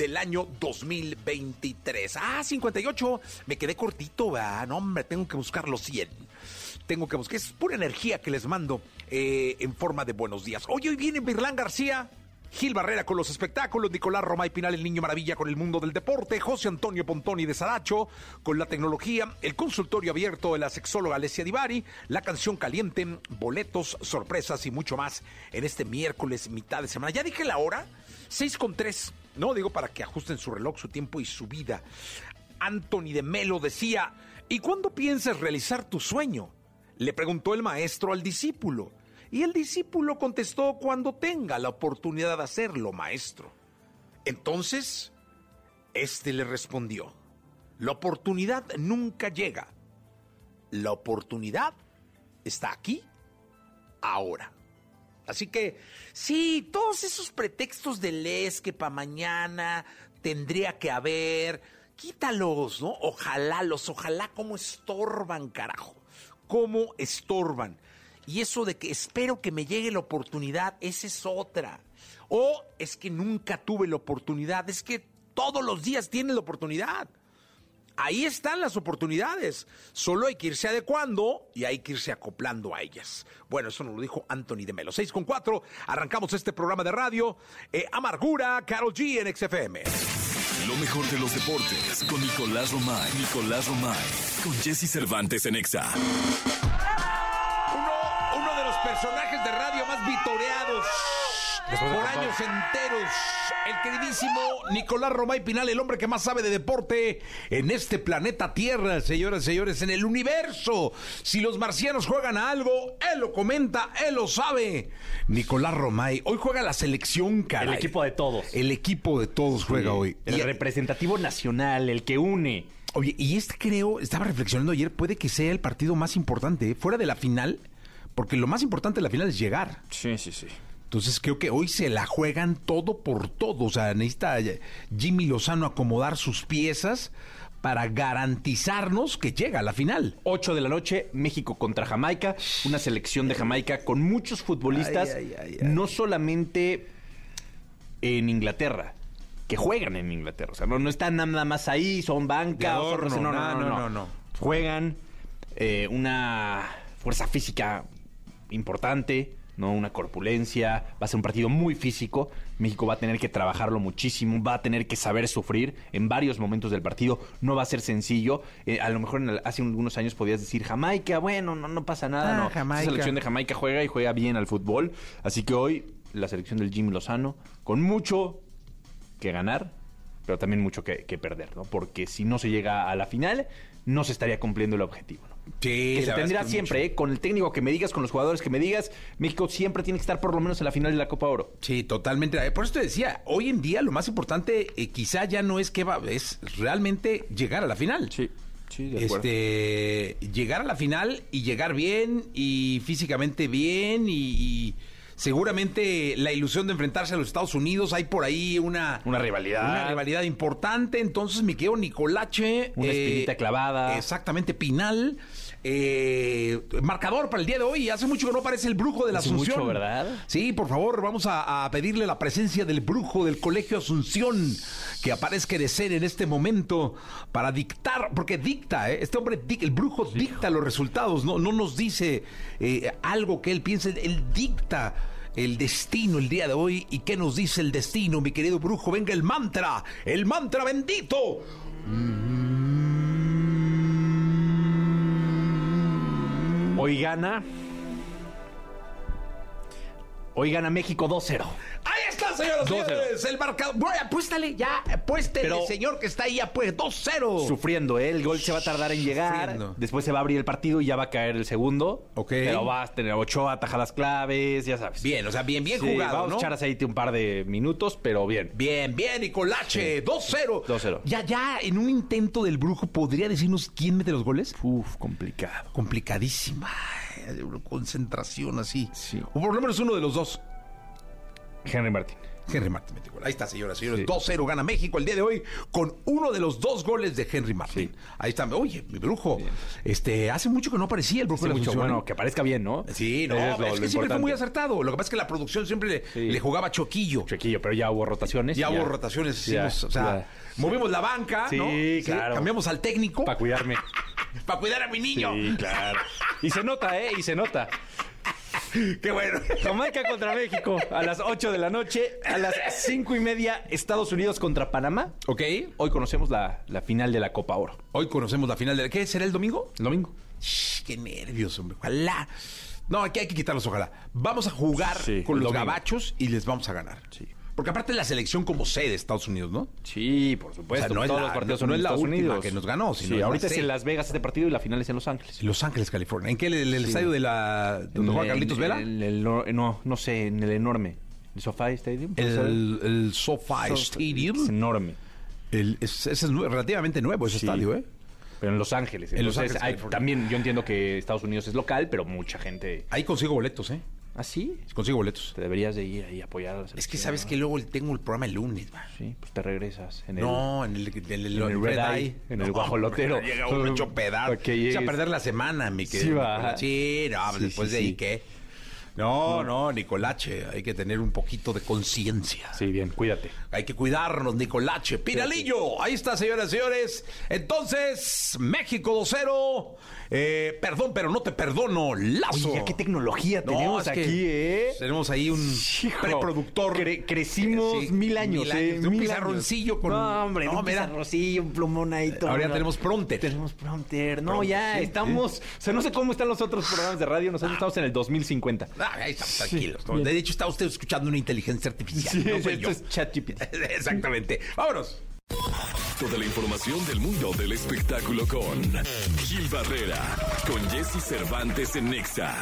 del año 2023. Ah, 58. Me quedé cortito, ¿verdad? No, hombre, tengo que buscar los 100. Tengo que buscar. Es pura energía que les mando eh, en forma de buenos días. Hoy, hoy viene Birlán García. Gil Barrera con los espectáculos, Nicolás Romay Pinal, el niño maravilla con el mundo del deporte, José Antonio Pontoni de Saracho con la tecnología, el consultorio abierto de la sexóloga Alessia Divari, la canción caliente, boletos, sorpresas y mucho más en este miércoles mitad de semana. Ya dije la hora, 6 con 3, no digo para que ajusten su reloj, su tiempo y su vida. Anthony de Melo decía, ¿y cuándo piensas realizar tu sueño? Le preguntó el maestro al discípulo. Y el discípulo contestó cuando tenga la oportunidad de hacerlo, maestro. Entonces, éste le respondió, la oportunidad nunca llega. La oportunidad está aquí, ahora. Así que, sí, todos esos pretextos de les que para mañana tendría que haber, quítalos, ¿no? Ojalá los, ojalá como estorban, carajo. Cómo estorban. Y eso de que espero que me llegue la oportunidad, esa es otra. O es que nunca tuve la oportunidad, es que todos los días tienes la oportunidad. Ahí están las oportunidades. Solo hay que irse adecuando y hay que irse acoplando a ellas. Bueno, eso nos lo dijo Anthony de Melo. 6 con 4, arrancamos este programa de radio. Eh, Amargura, Carol G en XFM. Lo mejor de los deportes con Nicolás Romay. Nicolás Romay. Con Jesse Cervantes en Exa personajes de radio más vitoreados por años enteros. El queridísimo Nicolás Romay Pinal, el hombre que más sabe de deporte en este planeta Tierra, señoras y señores, en el universo. Si los marcianos juegan a algo, él lo comenta, él lo sabe. Nicolás Romay, hoy juega la selección, cara. El equipo de todos. El equipo de todos juega hoy. El representativo nacional, el que une. Oye, y este creo, estaba reflexionando ayer, puede que sea el partido más importante, ¿eh? fuera de la final porque lo más importante de la final es llegar. Sí, sí, sí. Entonces creo que hoy se la juegan todo por todo. O sea, necesita Jimmy Lozano acomodar sus piezas para garantizarnos que llega a la final. 8 de la noche, México contra Jamaica. Una selección de Jamaica con muchos futbolistas, no solamente en Inglaterra, que juegan en Inglaterra. O sea, no, están nada más ahí, son banca. no, no, no, no, Juegan eh, una fuerza física importante, ¿no? Una corpulencia, va a ser un partido muy físico. México va a tener que trabajarlo muchísimo, va a tener que saber sufrir en varios momentos del partido. No va a ser sencillo. Eh, a lo mejor hace algunos años podías decir Jamaica, bueno, no, no pasa nada. Ah, no, Jamaica. La selección de Jamaica juega y juega bien al fútbol. Así que hoy la selección del Jim Lozano, con mucho que ganar, pero también mucho que, que perder, ¿no? Porque si no se llega a la final, no se estaría cumpliendo el objetivo. Sí, que se tendrá siempre, ¿eh? con el técnico que me digas, con los jugadores que me digas, México siempre tiene que estar por lo menos en la final de la Copa Oro. Sí, totalmente. Por eso te decía, hoy en día lo más importante eh, quizá ya no es que va, es realmente llegar a la final. Sí. Sí, de este, llegar a la final y llegar bien y físicamente bien y seguramente la ilusión de enfrentarse a los Estados Unidos, hay por ahí una, una rivalidad. Una rivalidad importante. Entonces me quedo Nicolache. Una espinita eh, clavada. Exactamente, Pinal. Eh, marcador para el día de hoy. Hace mucho que no aparece el brujo de la Hace Asunción. mucho, ¿verdad? Sí, por favor, vamos a, a pedirle la presencia del brujo del Colegio Asunción que aparezca de ser en este momento para dictar, porque dicta, ¿eh? este hombre, el brujo dicta los resultados, no, no nos dice eh, algo que él piense, él dicta el destino el día de hoy. ¿Y qué nos dice el destino, mi querido brujo? Venga el mantra, el mantra bendito. Hoy gana. Hoy gana México 2-0. Ahí está, señoras y 2-0. señores, el marcador. Bueno, apuéstale, ya, apuéstele, Pero- señor que está ahí, pues 2-0. Sufriendo, ¿eh? El gol se va a tardar en llegar. Sufriendo. Después se va a abrir el partido y ya va a caer el segundo. Ok. Pero va a tener Ochoa, atajadas claves, ya sabes. Bien, o sea, bien, bien Sí, jugado, Vamos ¿no? a echar aceite un par de minutos, pero bien. Bien, bien, Nicolache, 2-0. 2-0. Ya, ya, en un intento del brujo, ¿podría decirnos quién mete los goles? Uf, complicado. Complicadísima. Una Concentración así. Sí. O por lo menos uno de los dos. Henry Martín. Henry Martín mete gol. Ahí está, señoras y señores. Sí. 2-0 gana México el día de hoy con uno de los dos goles de Henry Martín. Sí. Ahí está. Oye, mi brujo. Este, hace mucho que no aparecía el brujo de la mucho, bueno, que parezca bien, ¿no? Sí, no, es, lo- que siempre fue muy acertado. Lo que pasa es que la producción siempre le, jugaba choquillo. Chequillo, pero ya hubo rotaciones. Ya hubo rotaciones, Ya, hicimos, o sea, ya. movimos la banca, Sí, ¿no? claro. Cambiamos al técnico Para cuidarme. para cuidar a mi niño. Sí, claro. Y se nota, ¿eh? Y se nota. Qué bueno. Jamaica contra México a las 8 de la noche. A las 5 y media, Estados Unidos contra Panamá. ok. Hoy conocemos la, la final de la Copa Oro. Hoy conocemos la final de ¿Qué será el domingo? El domingo. Shh, qué nervios, hombre. Ojalá. No, aquí hay que quitarlos, ojalá. Vamos a jugar Sí, con los domingo. gabachos y les vamos a ganar. Sí. Porque aparte la selección como sede de Estados Unidos, ¿no? Sí, por supuesto. O sea, no es Todos la- los partidos no- son no en es la Estados última Unidos. que nos ganó, sino Sí, ahorita es en Las Vegas este partido y la final es en Los Ángeles. Los Ángeles, California. ¿En qué? ¿El, el estadio de la. donde juega Carlitos Vela? el no, no, sé, en el enorme. ¿El SoFi Stadium? El, SoFi So- Stadium. Es enorme. Es, ese es relativamente nuevo ese Sí. estadio, ¿eh? Pero en Los Ángeles. En Los Ángeles, hay- también yo entiendo que Estados Unidos es local, pero mucha gente... Ahí consigo boletos, ¿eh? ¿Ah, sí? Consigo boletos. Te deberías de ir ahí a apoyar a la Es que sabes que luego tengo el programa el lunes, va. Sí, pues te regresas. En el, No, en el, en el, en el Red Eye, en el No, guajolotero. Llega uno hecho pedazos. Para que Echa a llegues. perder la semana, mi querido. Sí, va. Sí, no, pues Sí, después sí, de ahí. ¿qué? No, no, Nicolache, hay que tener un poquito de conciencia. Sí, bien, cuídate. Hay que cuidarnos, Nicolache. Piralillo, ahí está, señoras y señores. Entonces, México 2-0. Eh, perdón, pero no te perdono, Lazo. Oye, qué tecnología No, tenemos es que aquí, ¿eh? Tenemos ahí un Hijo, preproductor. cre- crecimos Sí, mil años, ¿eh? De un Mil pizarroncillo años. con- No, hombre, No, un mira. pizarroncillo, un plumón ahí. todo. Ahora ya tenemos Pronter. Tenemos Pronter. No, ya sí, estamos... O sea, no sé cómo están los otros programas de radio. Nosotros estamos en el 2050. Ah, ahí estamos tranquilos. ¿no? De hecho, está usted escuchando una inteligencia artificial. Sí, no soy esto yo. es ChatGPT. Exactamente. Vámonos. Toda la información del mundo del espectáculo con Gil Barrera, con Jesse Cervantes en Nexa.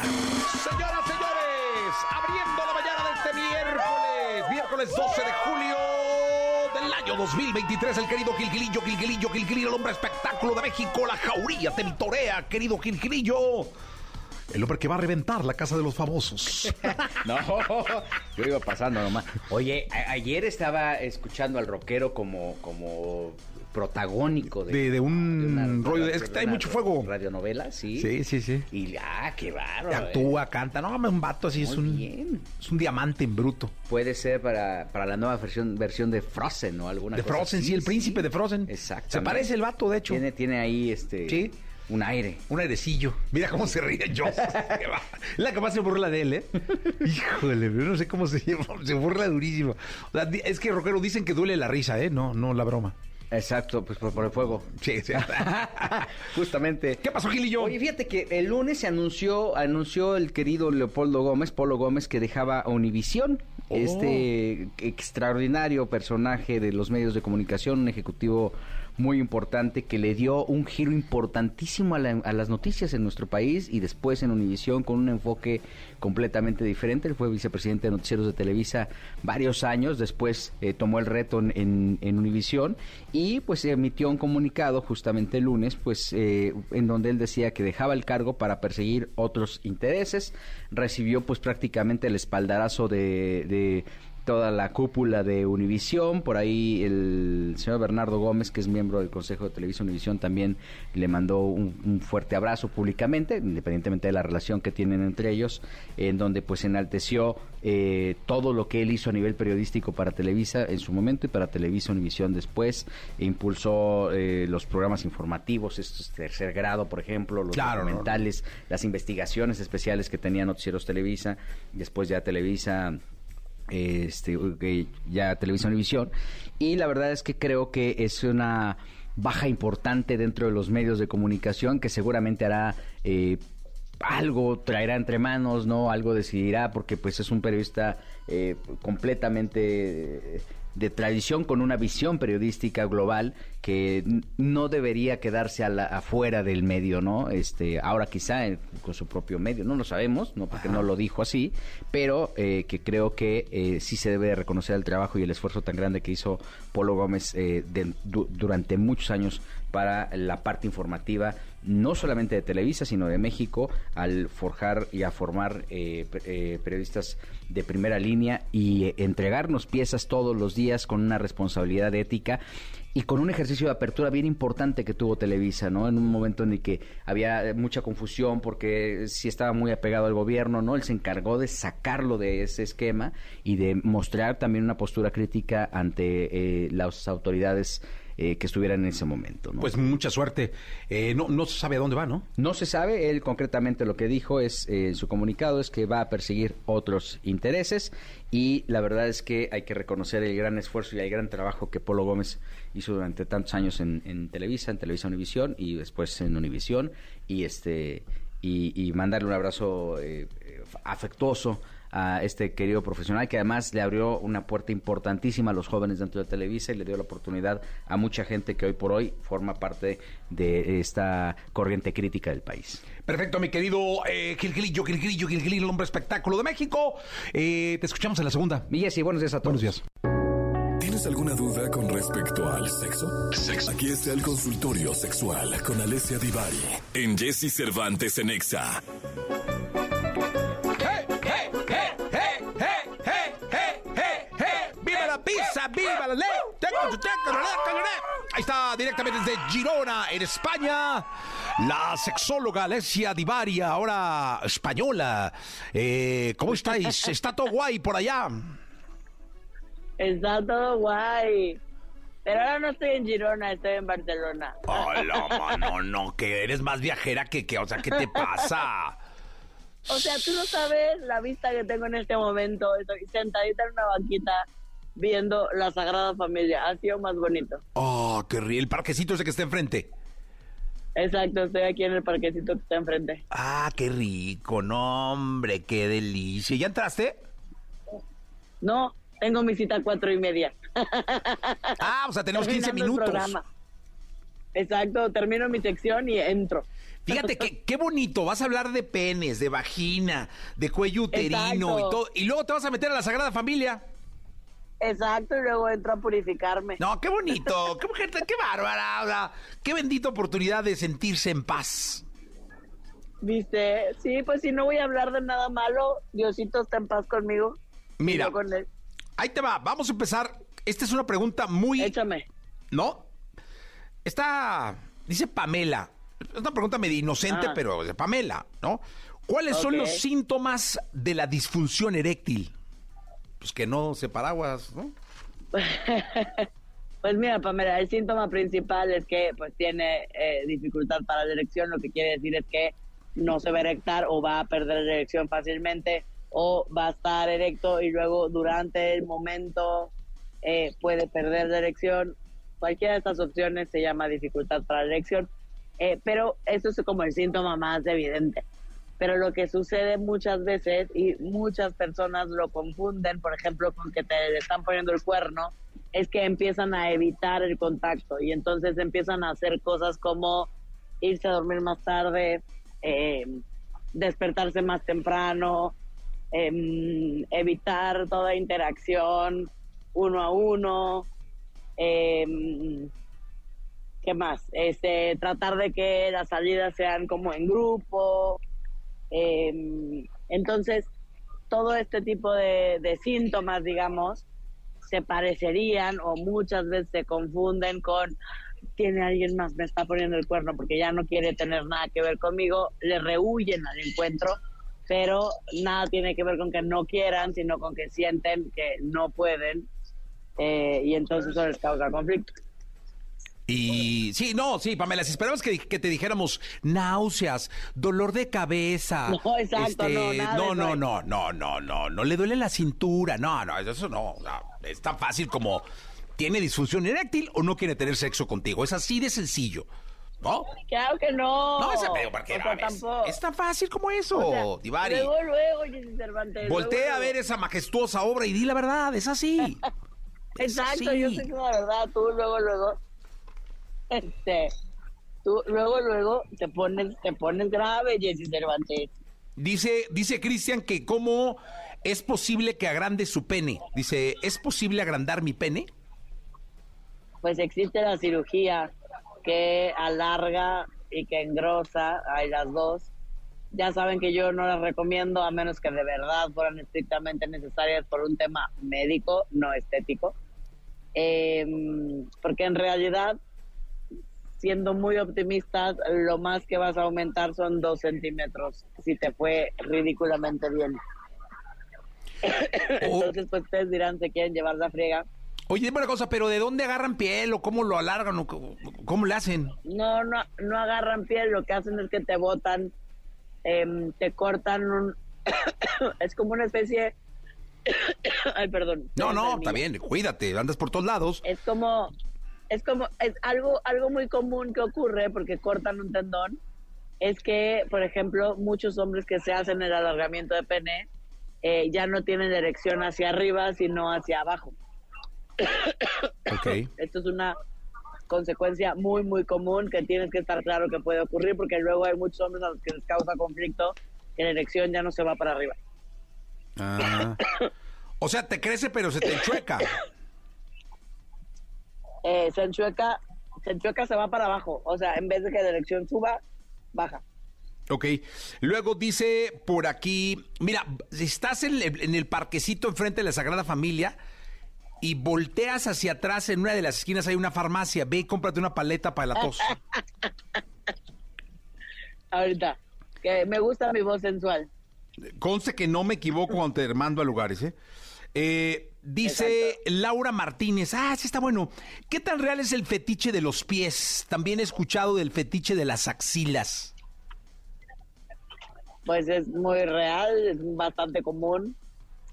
Señoras, señores, abriendo la mañana de este miércoles, miércoles 12 de julio del año 2023, el querido Gilgilillo, Gilgilillo, Gilgilillo, el hombre espectáculo de México, la jauría te vitorea, querido Gilgilillo. El hombre que va a reventar la casa de los famosos. No, yo iba pasando nomás. Oye, ayer estaba escuchando al rockero como, como protagónico de, De- de un una- rollo de- es que hay mucho fuego. Radionovela, sí. sí, sí. Y ah, qué raro. Actúa, canta. No, un vato así es un, bien. es un diamante en bruto. Puede ser para, para la nueva versión, versión de Frozen o alguna De cosa Frozen, así, sí, el príncipe de Frozen. Exacto. Se parece el vato, de hecho. Tiene, tiene ahí este Sí. Un aire. Un airecillo. Mira cómo se ríe yo. la que más se burla de él, ¿eh? Híjole, yo no sé cómo se Se burla durísimo. O sea, es que, Rockero, dicen que duele la risa, ¿eh? No, no la broma. Exacto, pues por, por el fuego. Sí, sí. Justamente. ¿Qué pasó, Gilillo? Oye, fíjate que el lunes se anunció, anunció el querido Leopoldo Gómez, Polo Gómez, que dejaba Univisión, Oh. este extraordinario personaje de los medios de comunicación, un ejecutivo muy importante que le dio un giro importantísimo a, la- a las noticias en nuestro país y después en Univisión con un enfoque completamente diferente. Él fue vicepresidente de Noticieros de Televisa varios años, después eh, tomó el reto en, en, Univisión y pues emitió un comunicado justamente el lunes, pues eh, en donde él decía que dejaba el cargo para perseguir otros intereses. Recibió pues prácticamente el espaldarazo de toda la cúpula de Univisión. Por ahí el señor Bernardo Gómez, que es miembro del Consejo de Televisión Univisión, también le mandó un, fuerte abrazo públicamente, independientemente de la relación que tienen entre ellos, en donde pues enalteció eh, todo lo que él hizo a nivel periodístico para Televisa en su momento y para Televisa Univisión después. E impulsó eh, los programas informativos, estos tercer grado, por ejemplo, los documentales, las investigaciones especiales que tenía Noticieros Televisa, después ya Televisa este, ya Televisión y Visión. Y la verdad es que creo que es una baja importante dentro de los medios de comunicación que seguramente hará eh, algo traerá entre manos, ¿no? Algo decidirá porque pues es un periodista eh, completamente de tradición con una visión periodística global que no debería quedarse a la, afuera del medio, ¿no? Este, ahora quizá con su propio medio, no lo sabemos, no porque no lo dijo así, pero eh, que creo que eh, sí se debe reconocer el trabajo y el esfuerzo tan grande que hizo Polo Gómez eh, durante muchos años para la parte informativa no solamente de Televisa, sino de México, al forjar y a formar eh, eh, periodistas de primera línea y eh, entregarnos piezas todos los días con una responsabilidad ética y con un ejercicio de apertura bien importante que tuvo Televisa, ¿no? En un momento en el que había mucha confusión porque sí estaba muy apegado al gobierno, ¿no? Él se encargó de sacarlo de ese esquema y de mostrar también una postura crítica ante las autoridades eh, que estuvieran en ese momento. Pues mucha suerte. Eh, no, no se sabe a dónde va, ¿no? No se sabe. Él concretamente lo que dijo es, eh, en su comunicado, es que va a perseguir otros intereses y la verdad es que hay que reconocer el gran esfuerzo y el gran trabajo que Polo Gómez hizo durante tantos años en, Televisa, en Televisa Univisión y después en Univisión y este y mandarle un abrazo afectuoso a este querido profesional que además le abrió una puerta importantísima a los jóvenes dentro de Televisa y le dio la oportunidad a mucha gente que hoy por hoy forma parte de esta corriente crítica del país. Perfecto, mi querido eh, Gilgilillo, Gilgilillo, Gilgilillo, el hombre espectáculo de México. Eh, te escuchamos en la segunda. Miguel, sí, buenos días a todos. Buenos días. ¿Tienes alguna duda con respecto al sexo? sexo? Aquí está el consultorio sexual con Alessia Divari en Jesse Cervantes en Exa. ¡Viva la ley! Ahí está, directamente desde Girona, en España, la sexóloga Alessia Divaria, ahora española. Eh, ¿Cómo estáis? ¿Está todo guay por allá? Está todo guay. Pero ahora no estoy en Girona, estoy en Barcelona. Hola, mano, no, que eres más viajera que, que, o sea, ¿qué te pasa? O sea, tú no sabes la vista que tengo en este momento. Estoy sentadita en una banquita viendo la Sagrada Familia. Ha sido más bonito. Oh, qué rico. El parquecito ese que está enfrente. Exacto, estoy aquí en el parquecito que está enfrente. Ah, qué rico, no, hombre, qué delicia. ¿Ya entraste? No, tengo mi cita a cuatro y media. Ah, o sea, tenemos 15 minutos. Exacto, termino mi sección y entro. Fíjate que, qué bonito, vas a hablar de penes, de vagina, de cuello uterino y todo, y luego te vas a meter a la Sagrada Familia. Exacto, y luego entro a purificarme. No, qué bonito, qué mujer, qué bárbara, qué bendita oportunidad de sentirse en paz. ¿Viste? Sí, pues si no voy a hablar de nada malo, Diosito está en paz conmigo. Mira, ahí te va, vamos a empezar. Esta es una pregunta muy... Échame. ¿No? Está, dice Pamela, es una pregunta medio inocente, ah. pero de Pamela, ¿no? ¿Cuáles son los síntomas de la disfunción eréctil? Pues que no se paraguas, ¿no? pues mira, Pamela, el síntoma principal es que pues tiene eh, dificultad para la erección, lo que quiere decir es que no se va a erectar o va a perder la erección fácilmente o va a estar erecto y luego durante el momento eh, puede perder la erección. Cualquiera de estas opciones se llama dificultad para la erección, eh, pero eso es como el síntoma más evidente pero lo que sucede muchas veces y muchas personas lo confunden, por ejemplo, con que te están poniendo el cuerno, es que empiezan a evitar el contacto y entonces empiezan a hacer cosas como irse a dormir más tarde, eh, despertarse más temprano, em, evitar toda interacción uno a uno. Em, ¿Qué más? Este, tratar de que las salidas sean como en grupo, eh, entonces, todo este tipo de, síntomas, digamos, se parecerían o muchas veces se confunden con tiene alguien más, me está poniendo el cuerno porque ya no quiere tener nada que ver conmigo, le rehuyen al encuentro, pero nada tiene que ver con que no quieran, sino con que sienten que no pueden eh, y entonces eso les causa conflicto. Y sí, no, sí, Pamela, si esperabas que, que te dijéramos náuseas, dolor de cabeza. No, exacto, no, nada no, no, no, no, no, no, no, le duele la cintura, no, no, eso no, no, es tan fácil como tiene disfunción eréctil o no quiere tener sexo contigo, es así de sencillo, ¿no? Claro que no. No, ese pedo, porque O sea, a ver, es, tan fácil como eso, O sea, Divari. Luego, luego, Jessy Cervantes. Voltea luego, a ver luego. esa majestuosa obra y di la verdad, es así. Es Exacto, así. yo sé que la verdad, tú luego, luego, este, tú luego, luego te pones, te pones grave, Jessy Cervantes. Dice, dice Cristian que cómo es posible que agrande su pene. Dice, ¿es posible agrandar mi pene? Pues existe la cirugía que alarga y que engrosa, hay las dos. Ya saben que yo no las recomiendo a menos que de verdad fueran estrictamente necesarias por un tema médico, no estético. Em, porque en realidad, siendo muy optimistas, lo más que vas a aumentar son dos centímetros, si te fue ridículamente bien. O- Entonces, pues ustedes dirán, se quieren llevar la friega. oye, dime una cosa, pero ¿de dónde agarran piel o cómo lo alargan o cómo, le hacen? No, no, no agarran piel, lo que hacen es que te botan, em, te cortan un... es como una especie... Ay, perdón. No, no, está bien, cuídate, andas por todos lados. Es como, es como, es algo, algo muy común que ocurre porque cortan un tendón. Es que, por ejemplo, muchos hombres que se hacen el alargamiento de pene eh, ya no tienen erección hacia arriba, sino hacia abajo. Ok. Esto es una consecuencia muy, muy común que tienes que estar claro que puede ocurrir porque luego hay muchos hombres a los que les causa conflicto que la erección ya no se va para arriba. Ah. O sea, te crece pero se te enchueca. Eh, se enchueca, se enchueca, se va para abajo. O sea, en vez de que la erección suba, baja. Ok. Luego dice por aquí, mira, si estás en en el parquecito enfrente de la Sagrada Familia y volteas hacia atrás, en una de las esquinas hay una farmacia, ve y cómprate una paleta para la tos. Ahorita, que me gusta mi voz sensual. Conste que no me equivoco cuando te mando a lugares, ¿eh? Eh, dice Exacto. Laura Martínez, ah, sí está bueno. ¿Qué tan real es el fetiche de los pies? También he escuchado del fetiche de las axilas. Pues es muy real, es bastante común.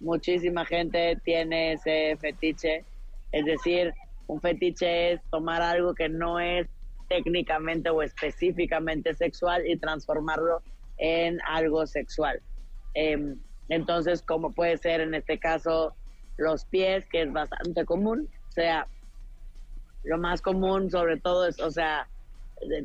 Muchísima gente tiene ese fetiche. Es decir, un fetiche es tomar algo que no es técnicamente o específicamente sexual y transformarlo en algo sexual. Em, entonces, como puede ser en este caso los pies, que es bastante común, o sea, lo más común sobre todo es, o sea,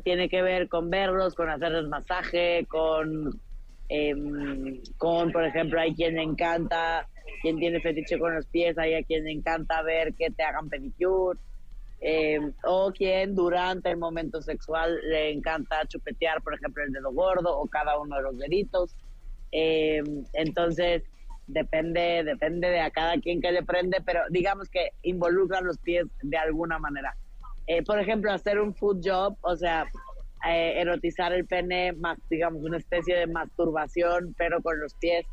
tiene que ver con verlos, con hacerles masaje, con, em, con, por ejemplo, hay quien le encanta, quien tiene fetiche con los pies, hay a quien le encanta ver que te hagan pedicure, em, o quien durante el momento sexual le encanta chupetear, por ejemplo, el dedo gordo o cada uno de los deditos. Em, entonces, depende, depende de a cada quien que le prende, pero digamos que involucra los pies de alguna manera. Eh, por ejemplo, hacer un food job, o sea, eh, erotizar el pene, más, digamos, una especie de masturbación, pero con los pies.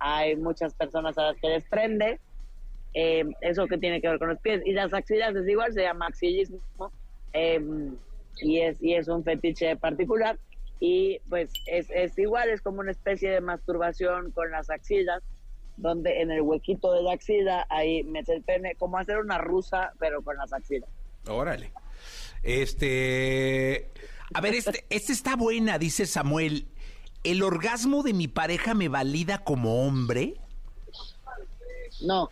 Hay muchas personas a las que les prende. Eh, eso que tiene que ver con los pies. Y las axilas es igual, se llama axillismo. eh, y, es, y es un fetiche particular. Y pues es, es igual, es como una especie de masturbación con las axilas, donde en el huequito de la axila ahí mete el pene, como hacer una rusa, pero con las axilas. Órale. Este. A ver, este, este está buena, dice Samuel. ¿El orgasmo de mi pareja me valida como hombre? No.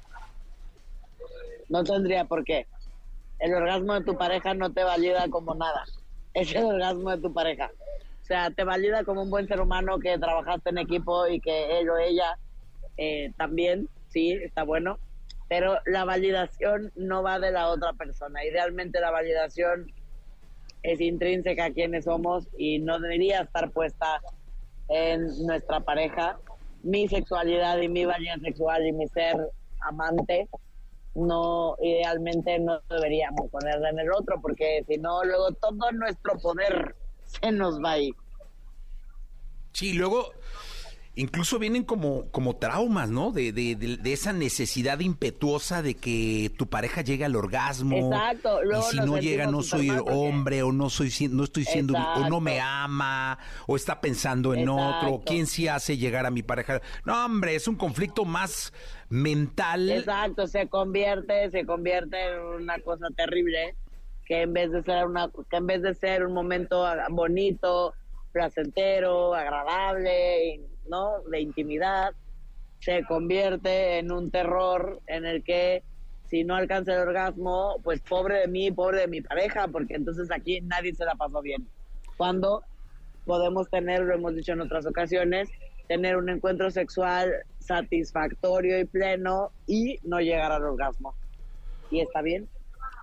No tendría por qué. El orgasmo de tu pareja no te valida como nada. Es el orgasmo de tu pareja. O sea, te valida como un buen ser humano que trabajaste en equipo y que él o ella eh, también, sí, está bueno. Pero la validación no va de la otra persona. Idealmente la validación es intrínseca a quienes somos y no debería estar puesta en nuestra pareja. mi sexualidad y mi variedad sexual y mi ser amante, no, idealmente no deberíamos ponerla en el otro, porque si no, luego todo nuestro poder se nos va a ir. Sí, luego incluso vienen como, como traumas, ¿no? De, de, de, esa necesidad impetuosa de que tu pareja llegue al orgasmo. Exacto. y si no llega, no soy hombre, o no soy no estoy siendo, o no me ama, o está pensando en otro, o quién sí hace llegar a mi pareja. No, hombre, es un conflicto más mental. Exacto, se convierte, se convierte en una cosa terrible que en vez de ser una, que en vez de ser un momento bonito, placentero, agradable, ¿no? De intimidad, se convierte en un terror en el que si no alcanza el orgasmo, pues pobre de mí, pobre de mi pareja, porque entonces aquí nadie se la pasó bien. Cuando podemos tener, lo hemos dicho en otras ocasiones, tener un encuentro sexual satisfactorio y pleno y no llegar al orgasmo. Y está bien.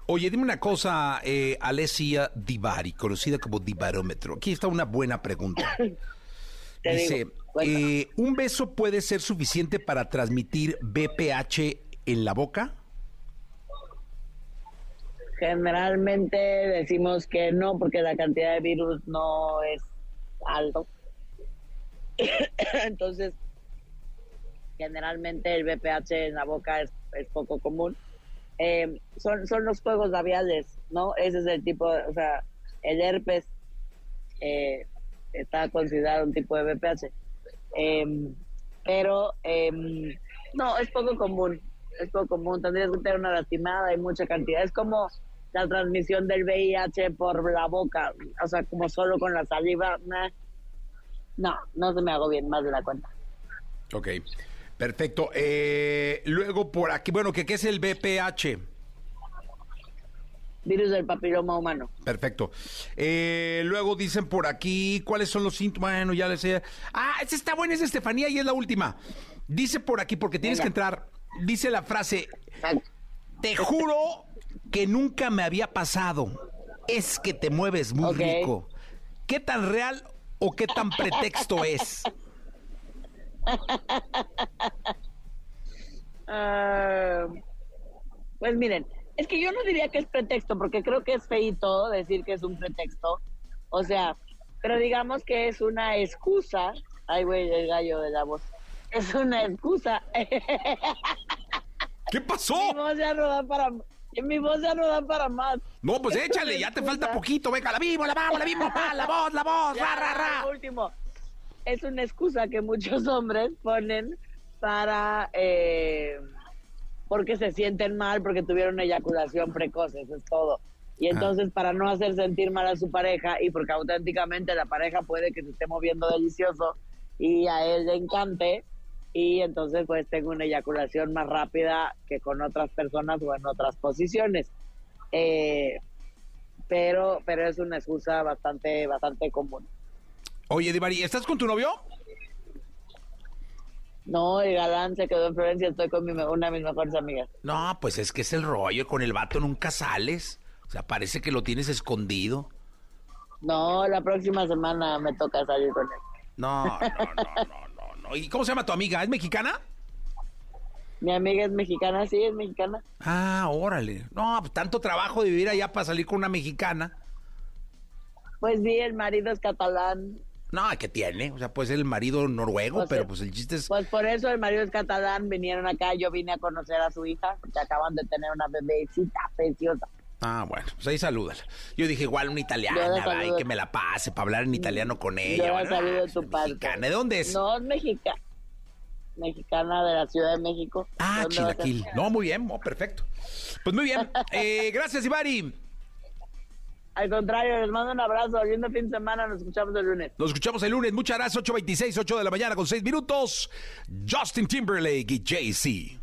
Oye, dime una cosa, eh, Alessia Divari, conocida como Divarómetro. Aquí está una buena pregunta. Dice, eh, ¿un beso puede ser suficiente para transmitir BPH en la boca? Generalmente decimos que no, porque la cantidad de virus no es alto. Entonces, generalmente el BPH en la boca es, poco común. Eh, son, son los juegos labiales, ¿no? Ese es el tipo, o sea, el herpes eh, está considerado un tipo de BPH. Em, pero em, no, es poco común, es poco común. Tendrías que tener una lastimada y mucha cantidad. Es como la transmisión del VIH por la boca, o sea, como solo con la saliva. No, no se me hago bien más de la cuenta. Ok, perfecto. Eh, luego por aquí, bueno, ¿qué, ¿qué es el VPH? virus del papiloma humano. Perfecto. Eh, luego dicen por aquí, ¿cuáles son los síntomas? Bueno, ya les sé. Ah, esta está buena, es Estefanía y es la última. Dice por aquí, porque tienes que entrar, dice la frase, te juro que nunca me había pasado. Es que te mueves muy rico. ¿Qué tan real o qué tan pretexto es? Ah, pues miren, es que yo no diría que es pretexto, porque creo que es feito decir que es un pretexto. O sea, pero digamos que es una excusa. Ay, güey, el gallo de la voz. Es una excusa. ¿Qué pasó? Mi voz ya no da para, mi voz ya no da para más. No, pues échale, ya te falta poquito. Venga, la vivo, la vamos, la vivo, la voz, la voz, ra, ra, ra. Último. Es una excusa que muchos hombres ponen para... Eh, porque se sienten mal porque tuvieron eyaculación precoz, eso es todo. Y entonces para no hacer sentir mal a su pareja y porque auténticamente la pareja puede que se esté moviendo delicioso y a él le encante y entonces pues tengo una eyaculación más rápida que con otras personas o en otras posiciones. Eh, pero pero es una excusa bastante bastante común. Oye, Divari, ¿estás con tu novio? No, el galán se quedó en Florencia, estoy con mi, una de mis mejores amigas. No, pues es que es el rollo, con el vato nunca sales. O sea, parece que lo tienes escondido. No, la próxima semana me toca salir con él. No, no, no, no, no, ¿Y cómo se llama tu amiga? ¿Es mexicana? Mi amiga es mexicana, sí, es mexicana. Ah, órale. No, pues tanto trabajo de vivir allá para salir con una mexicana. Pues sí, el marido es catalán no, ¿qué tiene? O sea, pues el marido noruego, pues pero pues el chiste es... Pues por eso el marido es catalán, vinieron acá, yo vine a conocer a su hija, que acaban de tener una bebecita preciosa. Ah, bueno, pues ahí salúdala. Yo dije, igual una italiana, que me la pase para hablar en italiano con ella. Yo bueno, saludo de tu padre. ¿De dónde es? No, es mexicana. Mexicana de la Ciudad de México. Ah, Chilaquil. No, muy bien, oh, perfecto. Pues muy bien. eh, gracias, Ivari. Al contrario, les mando un abrazo. Lindo fin de semana. Nos escuchamos el lunes. Nos escuchamos el lunes. Muchas gracias. 8.26, 8 de la mañana con 6 minutos. Justin Timberlake y Jay-Z.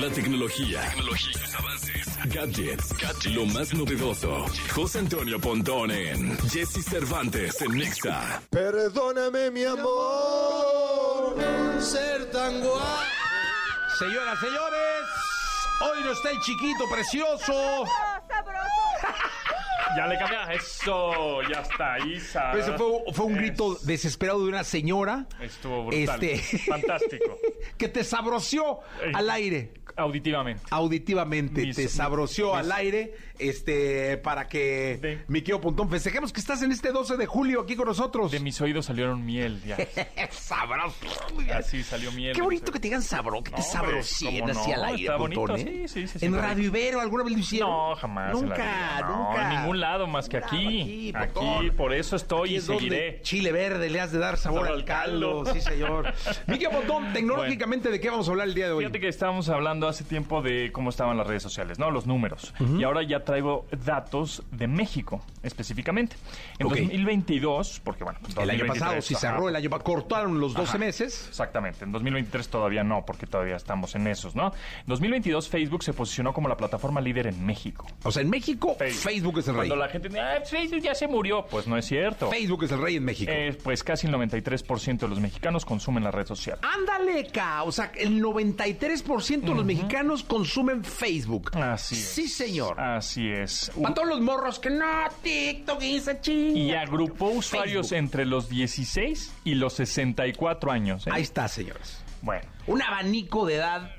La tecnología, tecnologías, avances, gadgets, gadgets, lo más novedoso. José Antonio Pontón en Jesse Cervantes en Nexa. Perdóname, mi amor, ser tan guay. Señoras, señores, hoy no está el chiquito precioso. sabroso. Ya le cambias eso, ya está, Isa. Ese fue, fue un grito Es- desesperado de una señora. Estuvo brutal. Este- Fantástico. que te sabroció al aire. Auditivamente. Auditivamente Mis- te sabroció mis- al aire este para que De- mi querido Pontón festejemos que estás en este 12 de julio aquí con nosotros. De mis oídos salieron miel ya. sabroso. Así salió miel. Qué bonito que te digan sabroso, que te No, sabrosien así no, al aire, está bonito, Pontón, ¿eh? sí, sí, sí, sí, En Radio Ibero alguna vez lo hicieron. No, jamás. en Nunca. No, nunca. En ningún lado más que aquí. aquí, por eso estoy Aquí y es donde seguiré. Chile verde le has de dar sabor Sabor al al caldo. Sí, señor. Miguel Pontón, tecnológicamente, ¿de qué vamos a hablar el día de hoy? Fíjate que estábamos hablando hace tiempo de cómo estaban las redes sociales, ¿no? Los números. Y ahora ya traigo datos de México, específicamente. En Ok. 2022, porque bueno... el año 2023, pasado, si ajá. cerró el año pasado, cortaron los 12 Ajá. meses. Exactamente. En 2023 todavía no, porque todavía estamos en esos, ¿no? En 2022 Facebook se posicionó como la plataforma líder en México. O sea, en México, Facebook. Facebook es el rey. Cuando la gente dice, ah, Facebook ya se murió, pues no es cierto. Facebook es el rey en México. Eh, pues casi el 93% de los mexicanos consumen la red social. Ándale, ca. O sea, el 93% de los mexicanos consumen Facebook. Así es. Sí, señor. Así es. Para todos los morros que no, TikTok, esa chinga. Y agrupó usuarios Facebook. entre los 16 y los 64 años. ¿eh? Ahí está, señores. Bueno, Un abanico de edad.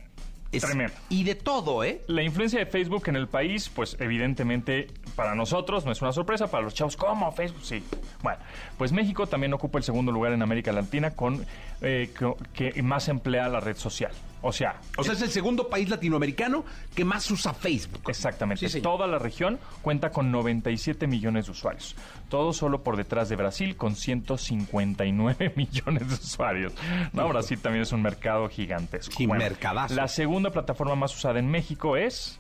es- Tremendo. Y de todo, ¿eh? la influencia de Facebook en el país, pues evidentemente para nosotros no es una sorpresa, para los chavos, ¿cómo Facebook? Sí. Bueno, pues México también ocupa el segundo lugar en América Latina con eh, que más emplea la red social. O sea, O sea, es el segundo país latinoamericano que más usa Facebook. Exactamente. Sí. Toda la región cuenta con 97 millones de usuarios. Todo solo por detrás de Brasil con 159 millones de usuarios. No, Brasil también es un mercado gigantesco. Sí, mercadazo. La segunda plataforma más usada en México es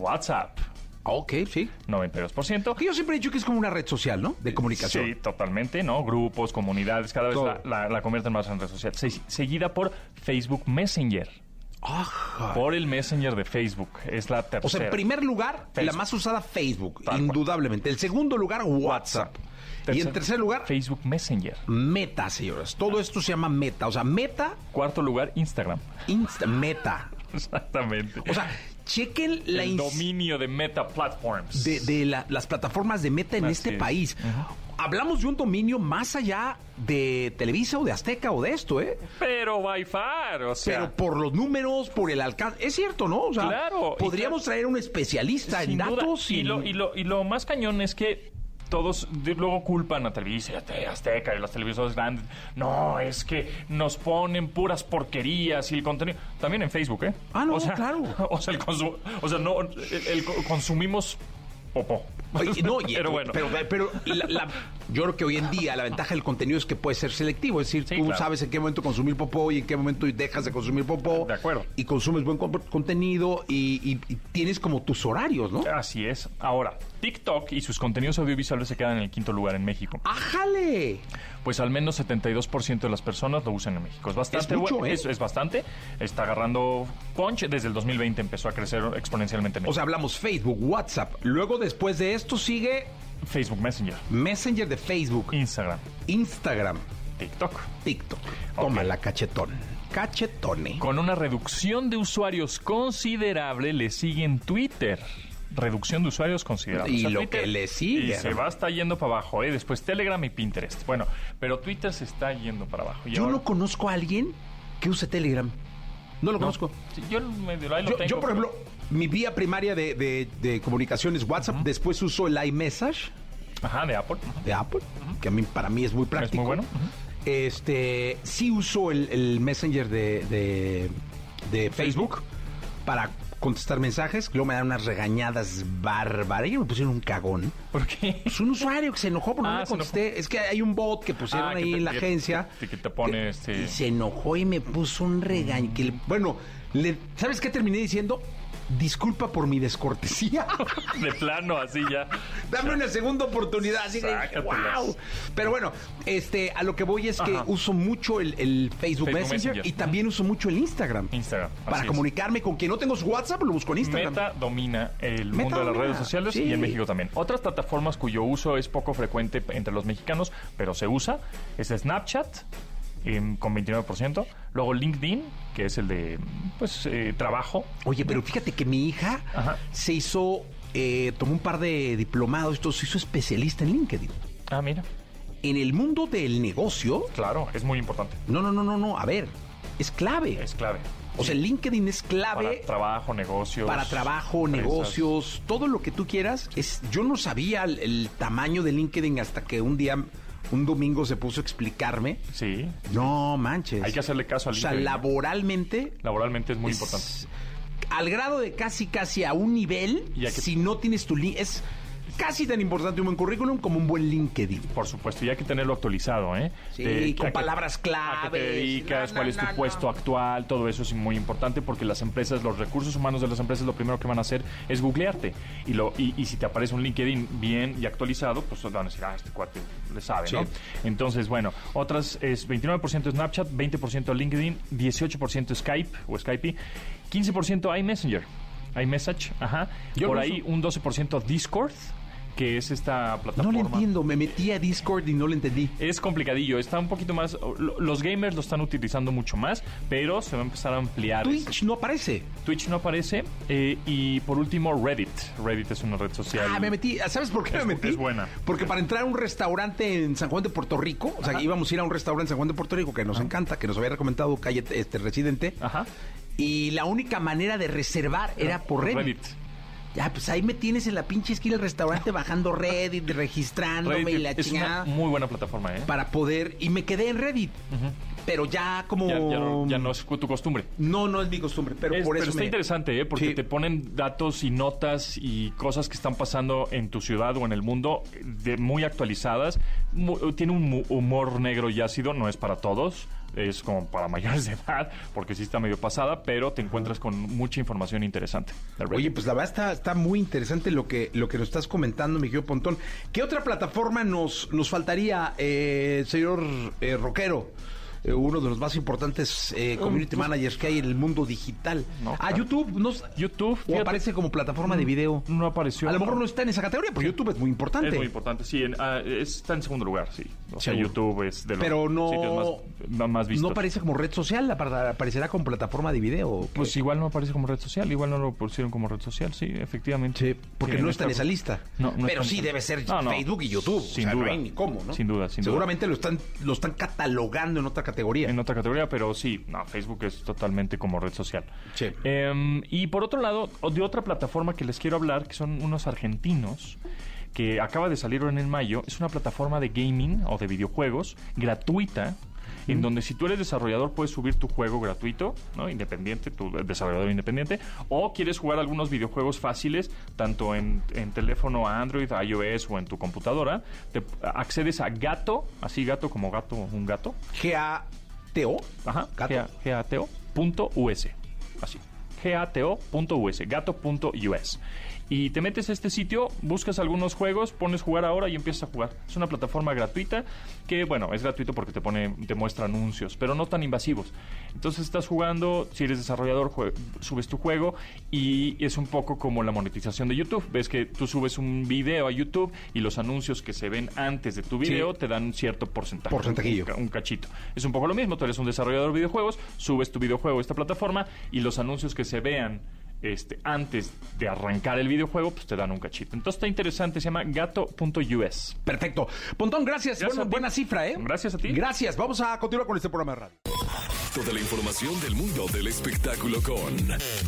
WhatsApp. Ok, sí. 92%. Que yo siempre he dicho que es como una red social, ¿no? De comunicación. Sí, totalmente, ¿no? Grupos, comunidades, cada vez la, la- la convierten más en red social. Se- seguida por Facebook Messenger. Ajá. Por el Messenger de Facebook. Es la tercera. O sea, en primer lugar, Facebook. la más usada Facebook, Tal cual. indudablemente. El segundo lugar, WhatsApp. y en tercer lugar, Facebook Messenger. Meta, señores. Todo esto se llama Meta. O sea, Meta, Cuarto lugar, Instagram. Insta, Meta. Exactamente. O sea, chequen la el dominio de Meta Platforms. de, de la- las plataformas de Meta en Así este es. país. Hablamos de un dominio más allá de Televisa o de Azteca o de esto, ¿eh? Pero by far, o sea. Pero por los números, por el alcance. Es cierto, ¿no? O sea, Claro, y podríamos traer un especialista en duda. datos Y, lo, y, lo, y lo más cañón es que todos de- luego culpan a Televisa, a Te- Azteca y las televisoras grandes. No, es que nos ponen puras porquerías y el contenido. También en Facebook, ¿eh? Ah, no, o sea, claro. O sea, el o sea no, el, el co- consumimos popó. Oye, no, oye, pero bueno. Pero, pero la- la- yo creo que hoy en día la ventaja del contenido es que puede ser selectivo. Es decir, Sí, tú claro. sabes en qué momento consumir popó y en qué momento dejas de consumir popó. De acuerdo. Y consumes buen con- contenido y, y- y tienes como tus horarios, ¿no? Así es. Ahora, TikTok y sus contenidos audiovisuales se quedan en el quinto lugar en México. ¡Ájale! Pues al menos 72% de las personas lo usan en México. Es bastante Es mucho, bueno. ¿eh? Es, es bastante. Está agarrando punch. Desde el 2020 empezó a crecer exponencialmente en O sea, hablamos Facebook, WhatsApp. Luego, después de esto, sigue Facebook Messenger, Messenger de Facebook, Instagram, Instagram, TikTok. TikTok. Toma la cachetón. Cachetone. Con una reducción de usuarios considerable, le siguen Twitter. Reducción de usuarios considerable. Y lo que le sigue, Y se va está yendo para abajo, ¿eh? Después Telegram y Pinterest. Bueno, pero Twitter se está yendo para abajo. Yo ahora- no conozco a alguien que use Telegram. No lo No. conozco. Sí, Yo, ahí lo Yo, tengo, yo, por pero- ejemplo, mi vía primaria de, de- de comunicación es WhatsApp. Después uso el iMessage Ajá, de Apple. Ajá. de Apple, que a mí, para mí es muy práctico. muy bueno. Este, sí uso el, el Messenger de, de- de Facebook para contestar mensajes. Luego me dan unas regañadas bárbaras. Ellos me pusieron un cagón. ¿Por qué? Es un usuario que se enojó porque no Ah, se enojó. contesté. Es que hay un bot que pusieron Ah, que ahí te- en la que- agencia. que- que te pone, este- Y se enojó y me puso un regaño. Le- bueno, le- ¿sabes qué terminé diciendo? Disculpa por mi descortesía. De plano, así ya. Dame una segunda oportunidad. Así Sácatelas. wow. Pero bueno, este, a lo que voy es que Ajá. uso mucho el, el Facebook, Facebook Messenger, Messenger. y también uso mucho el Instagram. Instagram. Para es. comunicarme con quien no tengo su WhatsApp, lo busco en Instagram. Meta domina el Meta mundo de las redes sociales sí. y en México también. Otras plataformas cuyo uso es poco frecuente entre los mexicanos, pero se usa, es Snapchat em, con 29%, luego LinkedIn, que es el de pues eh, trabajo. Oye, pero fíjate que mi hija Ajá. se hizo eh, tomó un par de diplomados, esto se hizo especialista en LinkedIn. Ah, mira. En el mundo del negocio, Claro, es muy importante. no, no, no, no, no, a ver, es clave. Es clave. O sea, LinkedIn es clave Para trabajo, negocios. para trabajo, empresas. negocios, todo lo que tú quieras. Es, yo no sabía el, el tamaño de LinkedIn hasta que un día, un domingo se puso a explicarme. Sí. No manches. Hay que hacerle caso a O sea, laboralmente Laboralmente es muy es importante. Al grado de casi, casi a un nivel, Y hay que- si no tienes tu link, es casi tan importante un buen currículum como un buen LinkedIn. Por supuesto, y hay que tenerlo actualizado, ¿eh? Sí, De- con a palabras A qué te claves. dedicas, No, cuál no, es tu no, puesto actual, todo eso es muy importante porque las empresas, los recursos humanos de las empresas, lo primero que van a hacer es googlearte. Y, lo, y, y si te aparece un LinkedIn bien y actualizado, pues van a decir, ah, este cuate le sabe, Sí. ¿no? Entonces, bueno, otras es 29% Snapchat, 20% LinkedIn, 18% Skype o Skype, 15% iMessenger, iMessage, ajá. Yo Por ahí uso- un 12% Discord, que es esta No plataforma. lo entiendo, me metí a Discord y no lo entendí. Es complicadillo, está un poquito más. lo- Los gamers lo están utilizando mucho más, pero se va a empezar a ampliar. ese- Twitch no aparece. Twitch no aparece. eh, y por último, Reddit. Reddit es una red social. Ah, me metí. ¿Sabes por qué Es- me metí? es buena. Porque para entrar a un restaurante en San Juan de Puerto Rico, o sea, íbamos a ir a un restaurante en San Juan de Puerto Rico que nos encanta, que nos había recomendado calle este residente. Ajá. Y la única manera de reservar era por Reddit. Reddit. Ya, pues ahí me tienes en la pinche esquina del restaurante bajando Reddit, registrándome y Reddit la es una chingada muy buena plataforma, ¿eh? para poder. Y me quedé en Reddit. Pero ya como. Ya, ya no, ya no es tu costumbre. No, no es mi costumbre, pero Es- por eso está me- interesante, ¿eh? porque Sí. te ponen datos y notas y cosas que están pasando en tu ciudad o en el mundo de muy actualizadas. Tiene un humor negro y ácido, no es para todos. Es como para mayores de edad, porque sí está medio pasada, pero te encuentras con mucha información interesante. Oye, pues la verdad está, está muy interesante lo que, lo que nos estás comentando, mi querido Pontón. ¿Qué otra plataforma nos, nos faltaría, eh, señor eh, Roquero? Eh, uno de los más importantes eh, community managers que hay en el mundo digital. No, ah, claro. YouTube. No, YouTube, o aparece como plataforma de video. No apareció. A lo mejor no está en esa categoría, pero YouTube es muy importante. Es muy importante, sí. en- ah, está en segundo lugar, sí. O sea, Seguro. YouTube es de los Pero no, sitios más, más vistos. no aparece como red social, apar- aparecerá como plataforma de video. Pues igual no aparece como red social, igual no lo pusieron como red social, sí, efectivamente. Sí, porque Sí, no está en esa lista. No, no Pero sí debe ser No. Facebook y YouTube. Sin o sea, duda. no hay ni cómo, ¿no? Sin duda, sin duda. Seguramente lo están, lo están catalogando en otra categoría. En otra categoría, pero sí, no, Facebook es totalmente como red social. Sí. Em, y por otro lado, de otra plataforma que les quiero hablar, que son unos argentinos, que acaba de salir en el mayo, es una plataforma de gaming o de videojuegos gratuita. En donde si tú eres desarrollador puedes subir tu juego gratuito, ¿no? Independiente, tu desarrollador independiente, o quieres jugar algunos videojuegos fáciles, tanto en, en teléfono Android, iOS o en tu computadora, te accedes a Gato, así gato como gato, un gato, G-A-T-O. Ajá, Gato. gato.us. Así. gato.us, gato.us. Y te metes a este sitio, buscas algunos juegos, pones jugar ahora y empiezas a jugar. Es una plataforma gratuita que, bueno, es gratuito porque te pone, te muestra anuncios, pero no tan invasivos. Entonces estás jugando, si eres desarrollador, subes tu juego y es un poco como la monetización de YouTube. Ves que tú subes un video a YouTube y los anuncios que se ven antes de tu video te dan un cierto porcentaje. Porcentajillo. Un un cachito. Es un poco lo mismo, tú eres un desarrollador de videojuegos, subes tu videojuego a esta plataforma y los anuncios que se vean este, antes de arrancar el videojuego, pues te dan un cachito. Entonces está interesante, se llama gato.us. Perfecto. Pontón, gracias. Bueno, buena cifra, ¿eh? Gracias a ti. Gracias. Vamos a continuar con este programa de radio. Toda la información del mundo del espectáculo con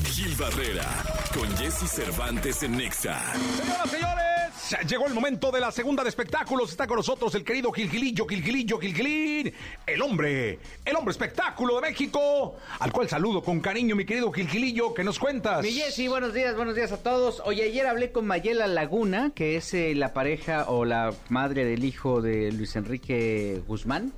Gil Barrera, con Jesse Cervantes en Nexa. Señoras, señores, llegó el momento de la segunda de espectáculos. Está con nosotros el querido Gilgilillo, Gilgilillo, Gilgilín, el hombre, el hombre espectáculo de México, al cual saludo con cariño, mi querido Gilgilillo. ¿Qué nos cuentas? Mi Jessy, buenos días, buenos días a todos. Oye, ayer hablé con Mayela Laguna, que es eh, la pareja o la madre del hijo de Luis Enrique Guzmán.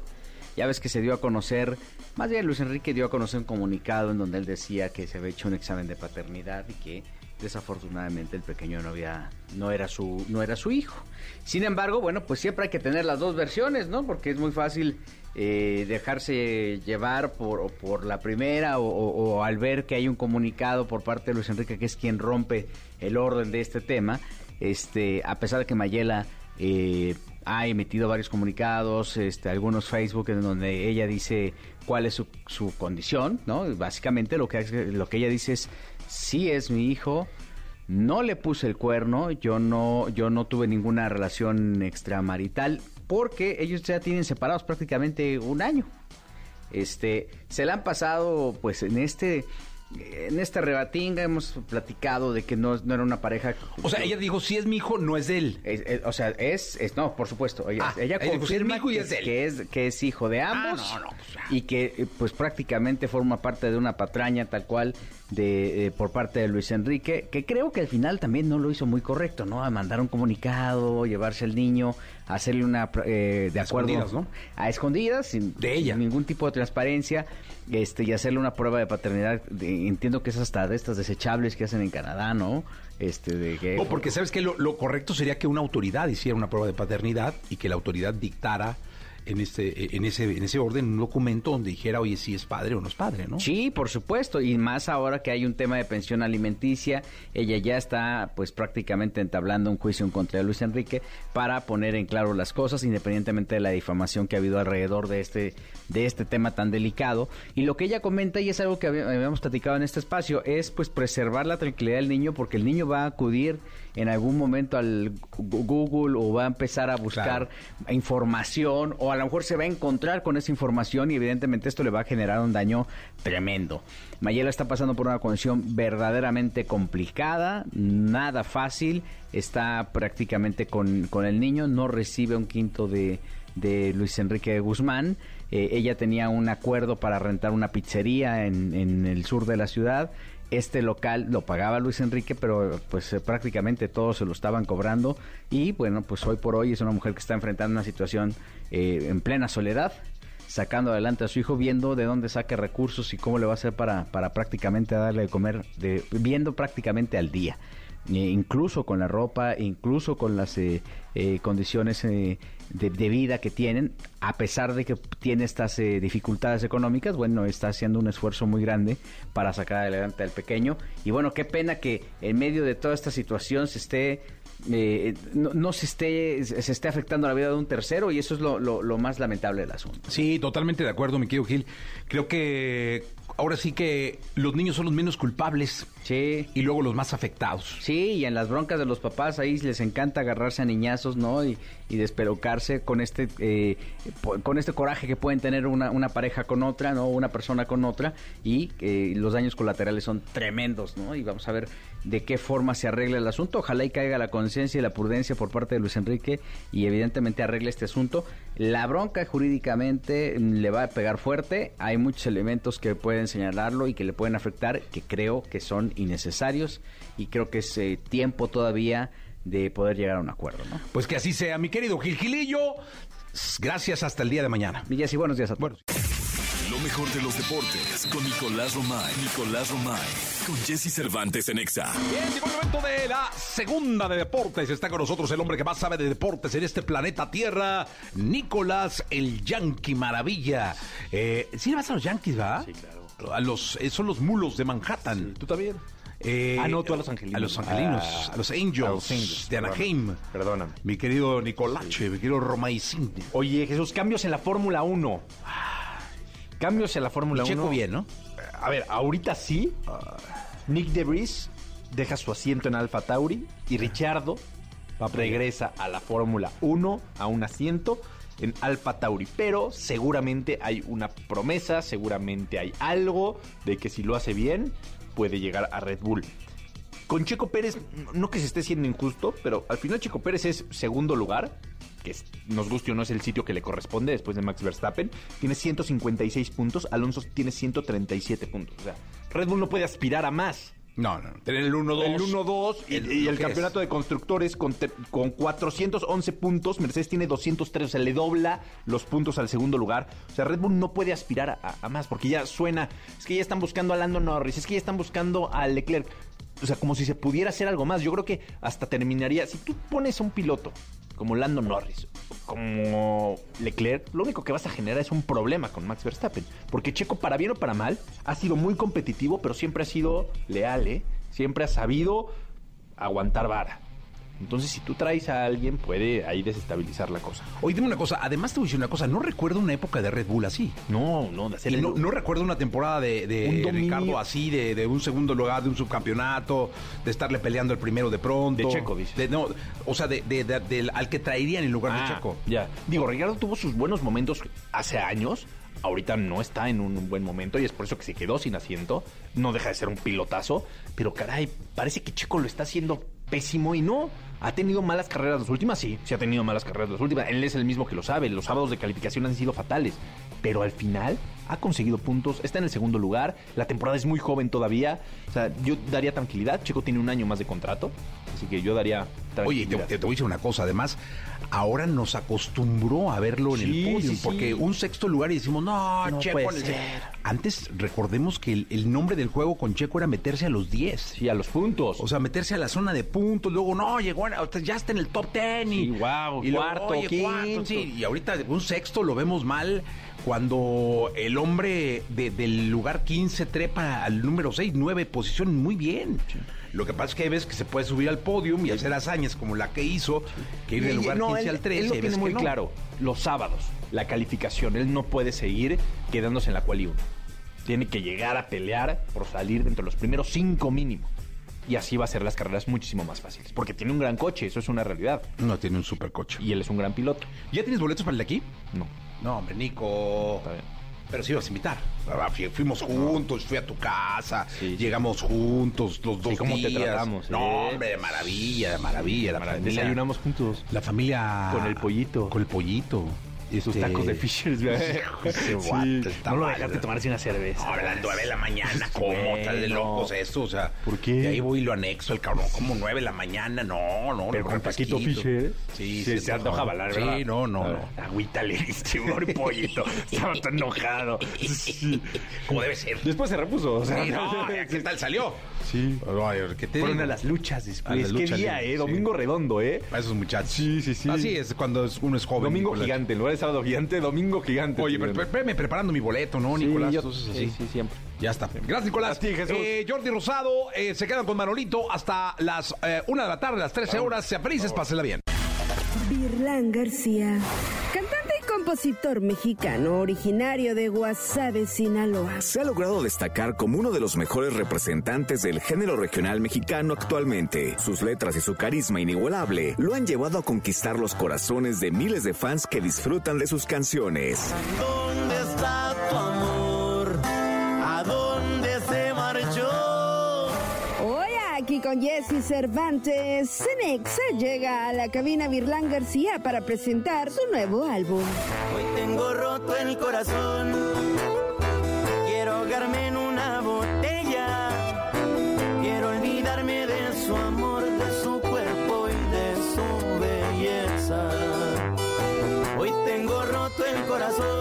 Ya ves que se dio a conocer, más bien Luis Enrique dio a conocer un comunicado en donde él decía que se había hecho un examen de paternidad y que desafortunadamente el pequeño no había, no era su, no era su hijo. Sin embargo, bueno, pues siempre hay que tener las dos versiones, ¿no? Porque es muy fácil eh, dejarse llevar por, por la primera o, al ver que hay un comunicado por parte de Luis Enrique que es quien rompe el orden de este tema. Este, a pesar de que Mayela eh, ha emitido varios comunicados, este, algunos Facebook en donde ella dice cuál es su, su condición, ¿no? Básicamente lo que, lo que ella dice es, sí es mi hijo, no le puse el cuerno, yo no, yo no tuve ninguna relación extramarital, porque ellos ya tienen separados prácticamente un año. Este, se la han pasado, pues, en este, en esta rebatinga hemos platicado de que no, no era una pareja. O sea, ella dijo, si es mi hijo, no es de él. Es- es- o sea, es, es- no, por supuesto. Ella, Ah, ella ella dijo, "Sí, confirma es que, es de él". que es que es hijo de ambos Ah, no, no, pues, y que eh, pues prácticamente forma parte de una patraña tal cual de eh, por parte de Luis Enrique, que creo que al final también no lo hizo muy correcto, ¿no? A mandar un comunicado, llevarse al niño, hacerle una eh, de A acuerdo escondidas, ¿no? a escondidas sin, De ella. sin ningún tipo de transparencia, este y hacerle una prueba de paternidad. de- entiendo que es hasta de estas desechables que hacen en Canadá, ¿no? Este de que No, porque sabes que lo, lo correcto sería que una autoridad hiciera una prueba de paternidad y que la autoridad dictara en este en ese en ese orden un documento donde dijera, oye, si es padre o no es padre, ¿no? Sí, por supuesto, y más ahora que hay un tema de pensión alimenticia, ella ya está pues prácticamente entablando un juicio en contra de Luis Enrique para poner en claro las cosas independientemente de la difamación que ha habido alrededor de este de este tema tan delicado y lo que ella comenta y es algo que habíamos platicado en este espacio es pues preservar la tranquilidad del niño porque el niño va a acudir en algún momento al Google o va a empezar a buscar Claro. información o a lo mejor se va a encontrar con esa información y evidentemente esto le va a generar un daño tremendo. Mayela está pasando por una condición verdaderamente complicada, nada fácil, está prácticamente con, con el niño, no recibe un quinto de, de Luis Enrique Guzmán. Eh, ella tenía un acuerdo para rentar una pizzería en, en el sur de la ciudad. Este local lo pagaba Luis Enrique, pero pues eh, prácticamente todos se lo estaban cobrando. Y bueno, pues hoy por hoy es una mujer que está enfrentando una situación eh, en plena soledad, sacando adelante a su hijo, viendo de dónde saque recursos y cómo le va a hacer para, para prácticamente darle de comer, de, viendo prácticamente al día. Eh, incluso con la ropa, incluso con las eh, eh, condiciones eh, de, vida que tienen, a pesar de que tiene estas eh, dificultades económicas, bueno, está haciendo un esfuerzo muy grande para sacar adelante al pequeño. Y bueno, qué pena que en medio de toda esta situación se esté eh, no, no se esté se esté afectando la vida de un tercero y eso es lo, lo- lo más lamentable del asunto. Sí, totalmente de acuerdo, mi querido Gil. Creo que ahora sí que los niños son los menos culpables Sí. y luego los más afectados. Sí, y en las broncas de los papás ahí les encanta agarrarse a niñazos, ¿no? Y, y despelucarse con este eh, con este coraje que pueden tener una, una pareja con otra, ¿no? Una persona con otra y eh, los daños colaterales son tremendos, ¿no? Y vamos a ver de qué forma se arregla el asunto. Ojalá y caiga la conciencia y la prudencia por parte de Luis Enrique y evidentemente arregle este asunto. La bronca jurídicamente mm, le va a pegar fuerte. Hay muchos elementos que pueden señalarlo y que le pueden afectar, que creo que son innecesarios y creo que es eh, tiempo todavía de poder llegar a un acuerdo, ¿no? Pues que así sea, mi querido Gil Gilillo. Gracias hasta el día de mañana. Y Jessy, buenos días a todos. Lo mejor de los deportes con Nicolás Romay. Nicolás Romay. Con Jesse Cervantes en Exa. Bien, llegó el momento de la segunda de deportes. Está con nosotros el hombre que más sabe de deportes en este planeta Tierra, Nicolás el Yankee Maravilla. Eh, sí le vas a los Yankees, ¿va? Sí, claro. A los, eh, son los mulos de Manhattan. ¿Tú también? Eh, Ah, no, tú a los angelinos. A los angelinos, Ah, a los Angels, a los Angels, de Anaheim. Perdóname. Mi querido Nicolache, mi querido Romaicín. Oye, Jesús, cambios en la Fórmula 1. Cambios en la Fórmula 1. Checo bien, ¿no? A ver, ahorita sí. Nick DeVries deja su asiento en Alfa Tauri y Richardo regresa a la Fórmula 1 a un asiento en Alfa Tauri. Pero seguramente hay una promesa, seguramente hay algo de que si lo hace bien puede llegar a Red Bull. Con Checo Pérez, no que se esté siendo injusto, pero al final Checo Pérez es segundo lugar, que nos guste o no es el sitio que le corresponde después de Max Verstappen. Tiene 156 puntos, Alonso tiene 137 puntos. O sea, Red Bull no puede aspirar a más. No, no. Tener el 1-2. El 1-2 y El- y campeonato de constructores con, te- con 411 puntos. Mercedes tiene 203, o sea, le dobla los puntos al segundo lugar. O sea, Red Bull no puede aspirar a, a más porque ya suena. Es que ya están buscando a Lando Norris, es que ya están buscando a Leclerc. O sea, como si se pudiera hacer algo más. Yo creo que hasta terminaría. Si tú pones a un piloto como Lando Norris, como Leclerc, lo único que vas a generar es un problema con Max Verstappen. Porque Checo, para bien o para mal, ha sido muy competitivo, pero siempre ha sido leal, ¿eh? Siempre ha sabido aguantar vara. Entonces, si tú traes a alguien, puede ahí desestabilizar la cosa. Oye, dime una cosa, además te voy a decir una cosa, no recuerdo una época de Red Bull así. No, no, de hacer el- no, no recuerdo una temporada de, de Un dominio. Ricardo así, de, de un segundo lugar, de un subcampeonato, de estarle peleando el primero de pronto. De Checo, dices. De- no, o sea, de, de- de- del- al que traerían en lugar de Ah, Checo. Ya. Digo, Ricardo tuvo sus buenos momentos hace años. Ahorita no está en un buen momento y es por eso que se quedó sin asiento. No deja de ser un pilotazo. Pero caray, parece que Checo lo está haciendo pésimo y no. ¿Ha tenido malas carreras las últimas? Sí, sí ha tenido malas carreras las últimas. Él es el mismo que lo sabe. Los sábados de calificación han sido fatales. Pero al final ha conseguido puntos. Está en el segundo lugar. La temporada es muy joven todavía. O sea, yo daría tranquilidad. Checo tiene un año más de contrato. Así que yo daría Oye, te, te- te voy a decir una cosa, además, ahora nos acostumbró a verlo en Sí, el podio, sí, sí. porque un sexto lugar y decimos, no, No Checo. puede en el se-". ser. Antes, recordemos que el, el nombre del juego con Checo era meterse a los 10. Sí, a los puntos. O sea, meterse a la zona de puntos, luego no, llegó, ya está en el top 10 y, y luego, cuarto, oye, cuarto, quinto. sí, y ahorita un sexto lo vemos mal cuando el hombre de- del lugar 15 trepa al número 6, 9 posición muy bien. Lo que pasa es que hay veces que se puede subir al podium y hacer hazañas como la que hizo, que ir del lugar No, 15 él- al 13. Él lo tiene muy que no. claro. Los sábados, la calificación, él no puede seguir quedándose en la cual Tiene que llegar a pelear por salir dentro de los primeros cinco mínimo. Y así va a ser las carreras muchísimo más fáciles. Porque tiene un gran coche, eso es una realidad. No, tiene un supercoche. Y él es un gran piloto. ¿Ya tienes boletos para el de aquí? No. No, hombre, Nico. Está bien. Pero sí ibas a invitar. Ah, fui- Fuimos juntos, fui a tu casa, Sí, sí. llegamos juntos los dos ¿cómo te días. tratamos, No, eh? hombre, de maravilla, de maravilla. La familia, Desayunamos juntos. La familia... Con el pollito. Con el pollito. Y sus tacos de Fishers, está no lo dejaste tomarse una cerveza. No, a las nueve de la mañana, ¿cómo? Está de locos eso, o sea. ¿Por qué? Y ahí voy y lo anexo, el cabrón, como nueve de la mañana, no, no. Pero no, con taquito. Fisher. Sí, se, sí, se antoja balar, ¿verdad? Sí, no, no, A no. Agüita le diste, pobre pollito. Estaba tan enojado. Sí. Como debe ser. Después se repuso. O sea, Sí, no, ¿qué tal salió? Sí. ¿qué te Fueron digo? a las luchas después. las Qué día, eh. sí. Domingo redondo, eh. A esos muchachos. Sí, sí, sí. Así es, cuando es- uno es joven. Domingo gigante. En lugar sábado gigante, domingo gigante. Oye, pero espérame preparando mi boleto, ¿no, Sí, Nicolás? yo- Entonces, sí, así. sí, siempre. Ya está. Gracias, Nicolás. A ti, Jesús. Eh, Jordi Rosado, eh, se quedan con Manolito hasta las eh, una de la tarde, las 13 horas. Sean felices, pásenla bien. Virlán García, compositor mexicano originario de Guasave, Sinaloa. Se ha logrado destacar como uno de los mejores representantes del género regional mexicano actualmente. Sus letras y su carisma inigualable lo han llevado a conquistar los corazones de miles de fans que disfrutan de sus canciones. ¿Dónde con Jesse Cervantes, Cenexa llega a la cabina Virlán García para presentar su nuevo álbum. Hoy tengo roto el corazón. Quiero ahogarme en una botella. Quiero olvidarme de su amor, de su cuerpo y de su belleza. Hoy tengo roto el corazón.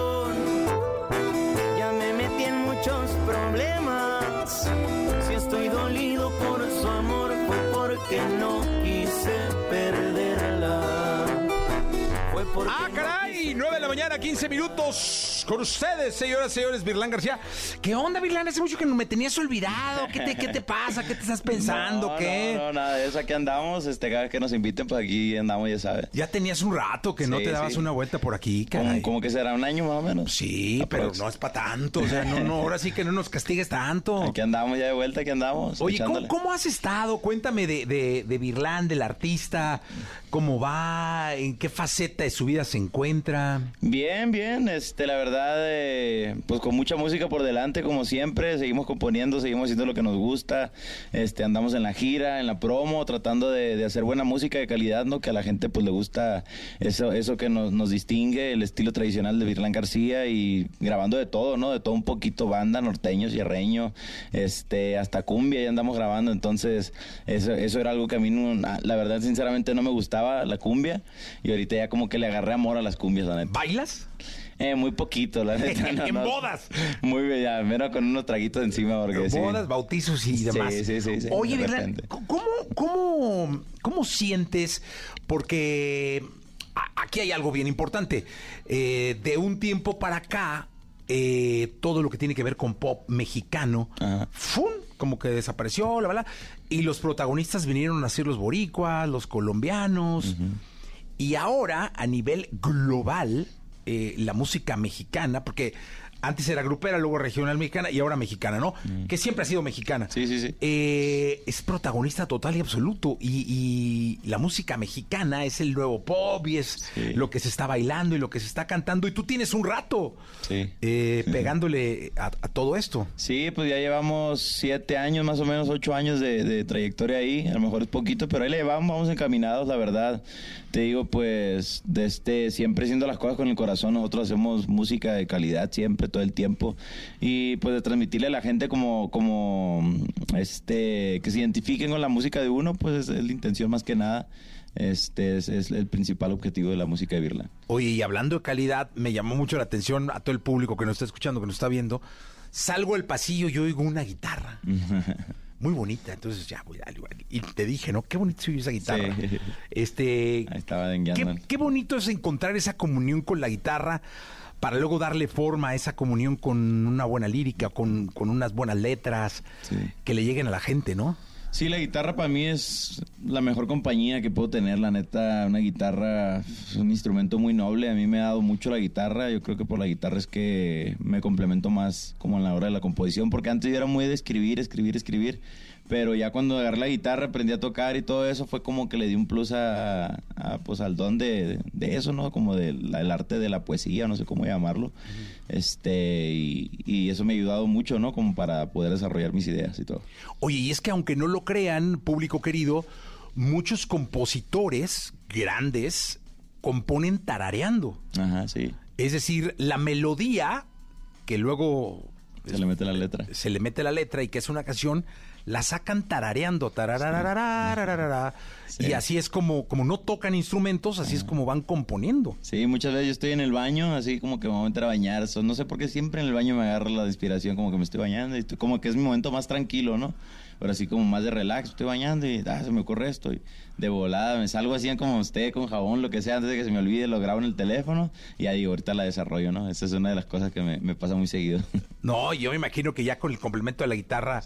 Ah, caray, 9 de la mañana, 15 minutos. Con ustedes, señoras y señores, Virlán García. ¿Qué onda, Virlán? Hace mucho que me tenías olvidado. ¿Qué te, qué te pasa? ¿Qué te estás pensando? No, ¿Qué? No, no, nada de eso. Aquí andamos. Este, cada vez que nos inviten, pues aquí andamos, ya sabes. Ya tenías un rato que no Sí, te dabas sí. una vuelta por aquí, caray. como que será un año más o menos. Sí, pero no es para tanto. O sea, no, no, ahora sí que no nos castigues tanto. Aquí andamos ya de vuelta, aquí andamos. Oye, ¿cómo, echándole. cómo has estado? Cuéntame de, de, de Virlán, del artista. ¿Cómo va? ¿En qué faceta de su vida se encuentra? Bien, bien. Este, la verdad, eh, pues con mucha música por delante, como siempre. Seguimos componiendo, seguimos haciendo lo que nos gusta. Este, andamos en la gira, en la promo, tratando de, de hacer buena música de calidad, ¿no? Que a la gente pues le gusta eso, eso que nos, distingue, el estilo tradicional de Virlán García y grabando de todo, ¿no? De todo un poquito, banda, norteño, sierreño, este, hasta cumbia ya andamos grabando. Entonces, eso, eso era algo que a mí, no- la verdad, sinceramente no me gustaba la cumbia. Y ahorita ya como que le agarré amor a las cumbias, la. ¿Bailas? Eh, muy poquito, la neta. no, En no. bodas. Muy bien, ya, menos con unos traguitos encima porque sí. Bodas, bautizos y demás. sí, sí, sí, Oye. ¿cómo, cómo, ¿cómo sientes? Porque aquí hay algo bien importante. Eh, de un tiempo para acá, eh, todo lo que tiene que ver con pop mexicano, Ajá. ¡fum! como que desapareció, la verdad. Y los protagonistas vinieron a ser los boricuas, los colombianos. Y ahora, a nivel global, eh, la música mexicana, porque antes era grupera, luego regional mexicana y ahora mexicana, ¿no? Que siempre ha sido mexicana. Sí, sí, sí. Eh, es protagonista total y absoluto. Y, y la música mexicana es el nuevo pop y es Sí. lo que se está bailando y lo que se está cantando. Y tú tienes un rato Sí. eh, pegándole a, a todo esto. Sí, pues ya llevamos siete años, más o menos ocho años de, de trayectoria ahí. A lo mejor es poquito, pero ahí le llevamos, vamos encaminados, la verdad. Te digo, pues, de este, siempre haciendo las cosas con el corazón. Nosotros hacemos música de calidad siempre, todo el tiempo. Y pues de transmitirle a la gente como, como, este, que se identifiquen con la música de uno, pues es, la intención más que nada. Este es, es el principal objetivo de la música de Virla. Oye, y hablando de calidad, me llamó mucho la atención a todo el público que nos está escuchando, que nos está viendo. Salgo del pasillo y oigo una guitarra. Muy bonita, entonces ya voy igual. Y te dije, ¿no? Qué bonito se esa guitarra. Sí. Este. Ahí estaba. Qué, qué bonito es encontrar esa comunión con la guitarra para luego darle forma a esa comunión con una buena lírica, con, con unas buenas letras Sí. que le lleguen a la gente, ¿no? Sí, la guitarra para mí es la mejor compañía que puedo tener, la neta, una guitarra es un instrumento muy noble, a mí me ha dado mucho la guitarra, yo creo que por la guitarra es que me complemento más como en la hora de la composición, porque antes yo era muy de escribir, escribir, escribir, pero ya cuando agarré la guitarra, aprendí a tocar y todo eso, fue como que le di un plus a, a, pues al don de, de eso, ¿no? Como del el arte de la poesía, no sé cómo llamarlo, este, y, y eso me ha ayudado mucho, ¿no? Como para poder desarrollar mis ideas y todo. Oye, y es que aunque no lo crean, público querido, muchos compositores grandes componen tarareando. Ajá, sí. Es decir, la melodía que luego Se le mete la letra. se le mete la letra y que es una canción, la sacan tarareando, y así es como, como no tocan instrumentos, así es como van componiendo. Sí, muchas veces yo estoy en el baño, así como que me voy a meter a bañar. no sé por qué siempre en el baño me agarra la inspiración, como que me estoy bañando y como que es mi momento más tranquilo, ¿no? Pero así como más de relax, estoy bañando y ah, se me ocurre esto. De volada me salgo así como usted, con jabón, lo que sea, antes de que se me olvide, lo grabo en el teléfono y ahí ahorita la desarrollo, ¿no? Esa es una de las cosas que me pasa muy seguido. No, yo me imagino que ya con el complemento de la guitarra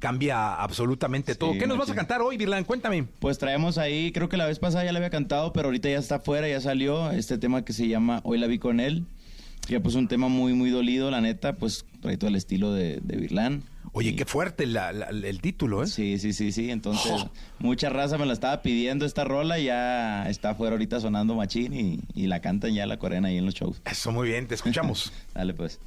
cambia absolutamente todo. ¿Qué nos vas a cantar hoy, Virlan? Cuéntame. Pues traemos ahí, creo que la vez pasada ya la había cantado, pero ahorita ya está afuera, ya salió este tema que se llama Hoy la vi con él. Que pues un tema muy, muy dolido, la neta, pues trae todo el estilo de, de Virlán. Oye, Y- qué fuerte la- la- el título, ¿eh? Sí, sí, sí, sí. Entonces, Oh. mucha raza me la estaba pidiendo esta rola, ya está afuera ahorita sonando machín y, y la cantan ya la coreana ahí en los shows. Eso, muy bien, te escuchamos. Dale pues.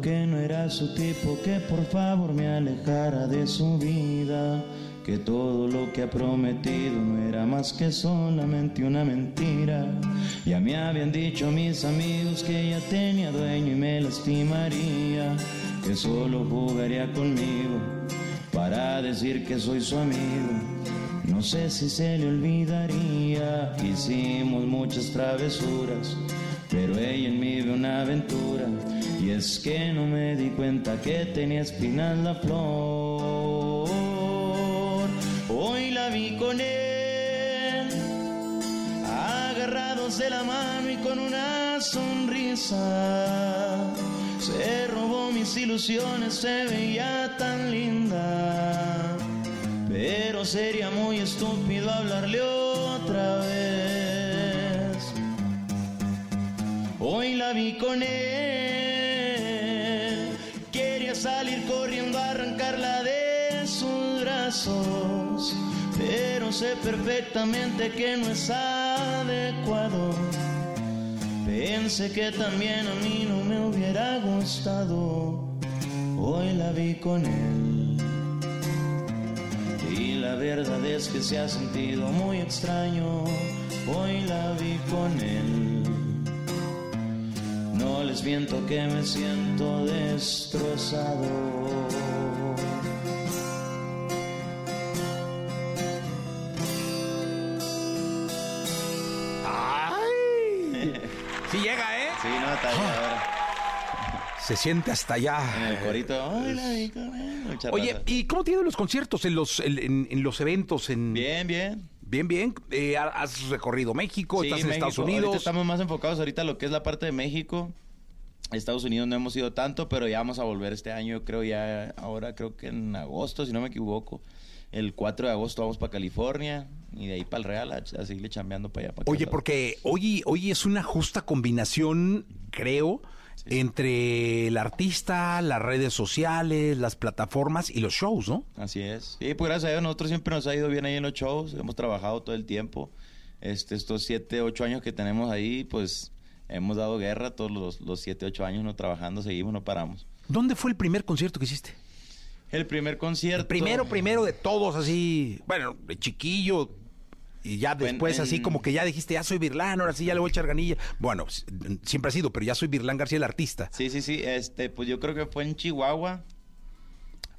Que no era su tipo, que por favor me alejara de su vida, que todo lo que ha prometido no era más que solamente una mentira. Ya me habían dicho mis amigos que ella tenía dueño y me lastimaría, que solo jugaría conmigo para decir que soy su amigo. No sé si se le olvidaría, hicimos muchas travesuras, pero ella en mí ve una aventura. Y es que no me di cuenta que tenía espinas la flor. Hoy la vi con él, agarrados de la mano y con una sonrisa. Se robó mis ilusiones, se veía tan linda. Pero sería muy estúpido hablarle otra vez. Hoy la vi con él. Pero sé perfectamente que no es adecuado. Pensé que también a mí no me hubiera gustado. Hoy la vi con él. Y la verdad es que se ha sentido muy extraño. Hoy la vi con él. No les miento que me siento destrozado. Sí ¿eh? No, ahora. Se siente hasta allá. En el corito. "Ay, la vi con él", mucha Oye, raza. ¿y cómo te ha ido en los conciertos, en los, en, en- en los eventos? En... Bien, bien. Bien, bien. Eh, ¿Has recorrido México? Sí, ¿Estás en México. Estados Ahorita Unidos? estamos más enfocados ahorita en lo que es la parte de México. Estados Unidos no hemos ido tanto, pero ya vamos a volver este año, creo ya, ahora creo que en agosto, si no me equivoco. El 4 de agosto vamos para California y de ahí para el Real a, a seguirle chambeando para allá. para Oye, porque hoy, hoy es una justa combinación, creo, entre el artista, las redes sociales, las plataformas y los shows, ¿no? Así es. Sí, pues gracias a Dios, nosotros siempre nos ha ido bien ahí en los shows, hemos trabajado todo el tiempo. Este, estos 7, 8 años que tenemos ahí, pues hemos dado guerra todos los, los 7, 8 años, no trabajando, seguimos, no paramos. ¿Dónde fue el primer concierto que hiciste? El primer concierto. El primero, primero de todos, así, bueno, de chiquillo, y ya en- después así como que ya dijiste, ya soy Virlán, ahora sí ya le voy a echar ganilla. Bueno, siempre ha sido, pero ya soy Virlán García el artista. Sí, sí, sí. Este, pues yo creo que fue en Chihuahua.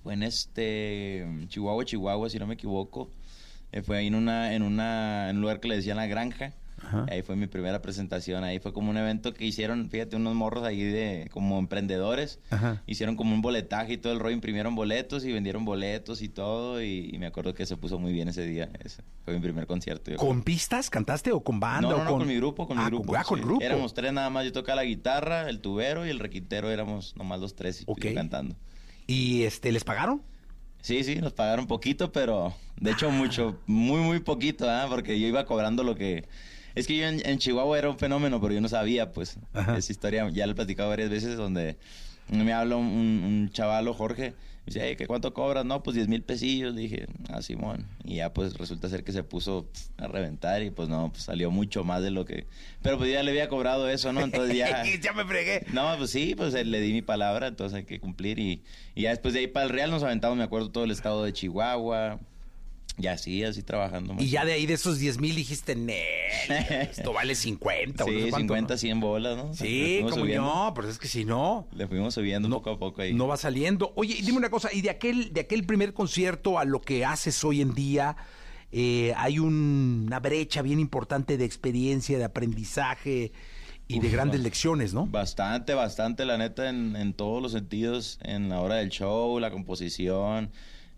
Fue en este Chihuahua, Chihuahua, si no me equivoco. Eh, fue ahí en una, en una, en un lugar que le decían la granja. Ahí fue mi primera presentación. Ahí fue como un evento que hicieron, fíjate, unos morros ahí de como emprendedores. Ajá. Hicieron como un boletaje y todo el rollo, imprimieron boletos y vendieron boletos y todo. Y, y me acuerdo que se puso muy bien ese día. Ese fue mi primer concierto. ¿Con pistas cantaste o con banda? No, o no, no, con mi grupo, con Ah, mi grupo. ah, con sí. grupo. Éramos tres nada más. Yo tocaba la guitarra, el tubero y el requintero. Éramos nomás los tres y Ok. yo cantando. ¿Y este, les pagaron? Sí, sí, nos pagaron poquito, pero de hecho mucho, muy, muy poquito, ¿ah? Porque yo iba cobrando lo que... Es que yo en, en Chihuahua era un fenómeno, pero yo no sabía, pues. Ajá. Esa historia ya la he platicado varias veces donde me habla un, un chavalo, Jorge, y dice, "Ey, ¿qué cuánto cobras? No, pues 10 mil pesillos. Dije, ah, Simón. Y ya pues resulta ser que se puso a reventar y pues no, pues salió mucho más de lo que... Pero pues ya le había cobrado eso, ¿no? Entonces ya... ya me fregué. No, pues sí, pues le di mi palabra, entonces hay que cumplir. Y, y ya después de ahí para el Real nos aventamos, me acuerdo, todo el estado de Chihuahua. Y así, así trabajando. Y ya de ahí de esos 10 mil dijiste, "Nel, esto vale 50. o no sé Sí, cuánto, 50, ¿no? 100 bolas, ¿no? Sí, como no, pero es que si no, Le fuimos subiendo poco a poco ahí. no va saliendo. Oye, dime una cosa, y de aquel, de aquel primer concierto a lo que haces hoy en día, eh, hay un- una brecha bien importante de experiencia, de aprendizaje y de grandes lecciones, ¿no? Bastante, bastante, la neta, en, en todos los sentidos, en la hora del show, la composición,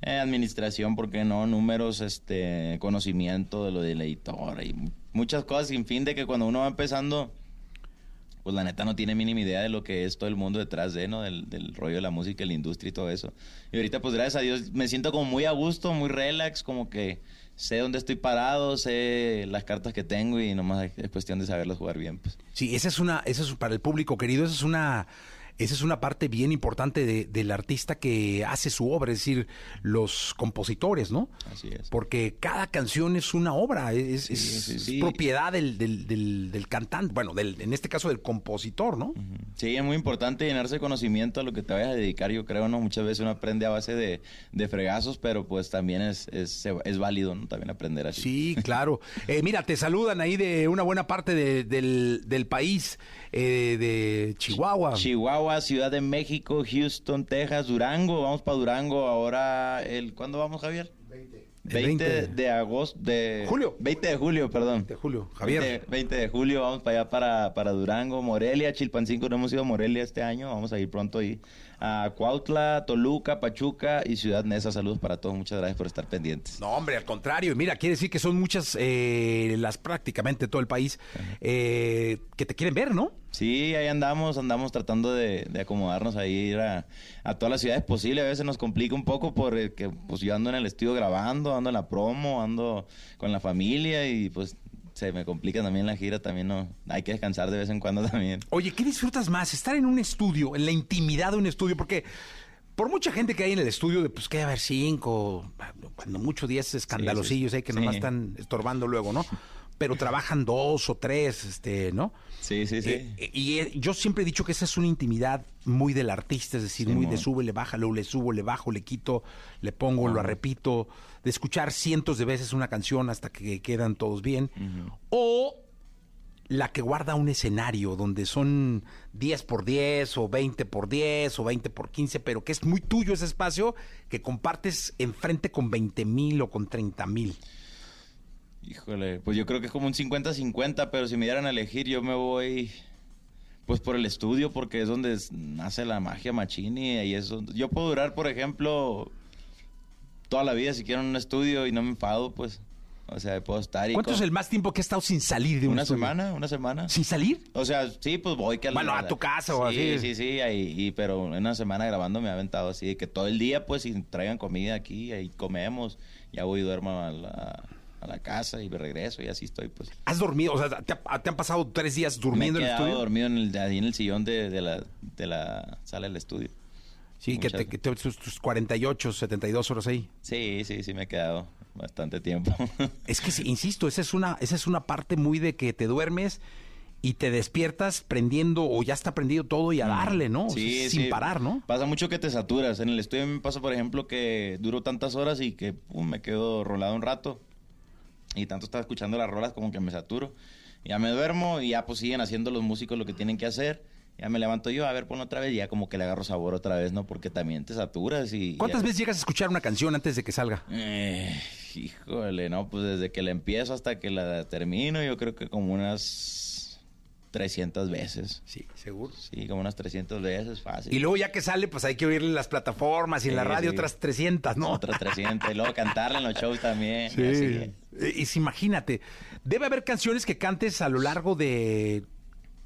eh, administración, ¿por qué no? Números, este, conocimiento de lo del editor y mu- muchas cosas sin fin de que cuando uno va empezando, pues la neta no tiene mínima idea de lo que es todo el mundo detrás de, ¿no? Del, del rollo de la música, la industria y todo eso. Y ahorita, pues gracias a Dios, me siento como muy a gusto, muy relax, como que sé dónde estoy parado, sé las cartas que tengo y nomás es cuestión de saberlas jugar bien, pues. Sí, esa es una, esa es para el público querido, esa es una, esa es una parte bien importante de- del artista que hace su obra, es decir, los compositores, ¿no? Así es. Porque cada canción es una obra, es, Sí, es- sí, es sí. propiedad del, del, del- del cantante, bueno, del, en este caso del compositor, ¿no? Sí, es muy importante llenarse de conocimiento a lo que te vayas a dedicar, yo creo, ¿no? Muchas veces uno aprende a base de, de fregazos, pero pues también es, es, es válido, ¿no? También aprender así. Sí, claro. Eh, mira, te saludan ahí de una buena parte de- del, del país, eh, de Chihuahua. Chihuahua, Ciudad de México, Houston, Texas, Durango. Vamos para Durango ahora. El, ¿Cuándo vamos, Javier? 20. El 20. de agosto. De, Julio. 20 de julio, perdón. de Julio, Javier. 20, 20 de julio, vamos para allá, para, para Durango, Morelia, Chilpancingo. No hemos ido a Morelia este año. Vamos a ir pronto ahí a Cuautla, Toluca, Pachuca y Ciudad Neza. Saludos para todos. Muchas gracias por estar pendientes. No, hombre, al contrario. Mira, quiere decir que son muchas, eh, las prácticamente todo el país, eh, que te quieren ver, ¿no? Sí, ahí andamos, andamos tratando de, de acomodarnos ahí, ir a, a todas las ciudades posibles. A veces nos complica un poco porque pues yo ando en el estudio grabando, ando en la promo, ando con la familia y pues se me complica también la gira, también no, hay que descansar de vez en cuando también. Oye, ¿qué disfrutas más? Estar en un estudio, en la intimidad de un estudio, porque por mucha gente que hay en el estudio, de, pues que hay a cinco, cuando mucho diez escandalosillos ahí que Sí. nomás están estorbando luego, ¿no? Pero trabajan dos o tres, este, ¿no? Sí, sí, sí. Eh, y eh, yo siempre he dicho que esa es una intimidad muy del artista, es decir, Sí, muy de sube, le baja, luego le subo, le bajo, le quito, le pongo, lo repito, de escuchar cientos de veces una canción hasta que quedan todos bien. O la que guarda un escenario donde son 10 por 10 o 20 por 10 o 20 por 15, pero que es muy tuyo ese espacio que compartes enfrente con 20 mil o con 30 mil. Híjole, pues yo creo que es como un 50-50, pero si me dieran a elegir yo me voy Pues por el estudio, porque es donde nace la magia machini. Y ahí es donde- Yo puedo durar, por ejemplo, toda la vida si quiero en un estudio y no me enfado, pues. O sea, puedo estar y... ¿Cuánto con- es el más tiempo que has estado sin salir de un Una estudio? semana, una semana. ¿Sin salir? O sea, sí, pues voy que Bueno, a tu casa o sí, así. Sí, sí, ahí, y, pero en una semana grabando me ha aventado así de que todo el día, pues, si traigan comida aquí, ahí comemos, ya voy y duermo a la, a la casa y me regreso y así estoy, pues. ¿Has dormido? O sea, ¿te, ha- te han pasado tres días durmiendo me en he el quedado estudio? dormido en el, ahí en el sillón de, de la, de la sala del estudio. Sí, que, te, que te- tus, tus 48, 72 horas ahí. Sí, sí, sí me he quedado bastante tiempo. Es que, sí, insisto, esa es, una, esa es una parte muy de que te duermes y te despiertas prendiendo o ya está prendido todo y a darle, ¿no? O sea, Sí, sin sí. parar, ¿no? Pasa mucho que te saturas. En el estudio me pasa, por ejemplo, que duro tantas horas y que pum, me quedo rolado un rato. Y tanto estaba escuchando las rolas como que me saturo. Ya me duermo y ya pues siguen haciendo los músicos lo que tienen que hacer. Ya me levanto yo, a ver, ponlo otra vez y ya como que le agarro sabor otra vez, ¿no? Porque también te saturas y... ¿Cuántas ya- veces llegas a escuchar una canción antes de que salga? Eh, híjole, no, pues desde que la empiezo hasta que la termino, yo creo que como unas 300 veces. Sí, seguro. Sí, como unas 300 veces, fácil. Y luego ya que sale, pues hay que oírle en las plataformas y en la radio sí. otras 300, ¿no? Otras 300. Y luego cantarla en los shows también. Sí. así. Y si imagínate, debe haber canciones que cantes a lo largo de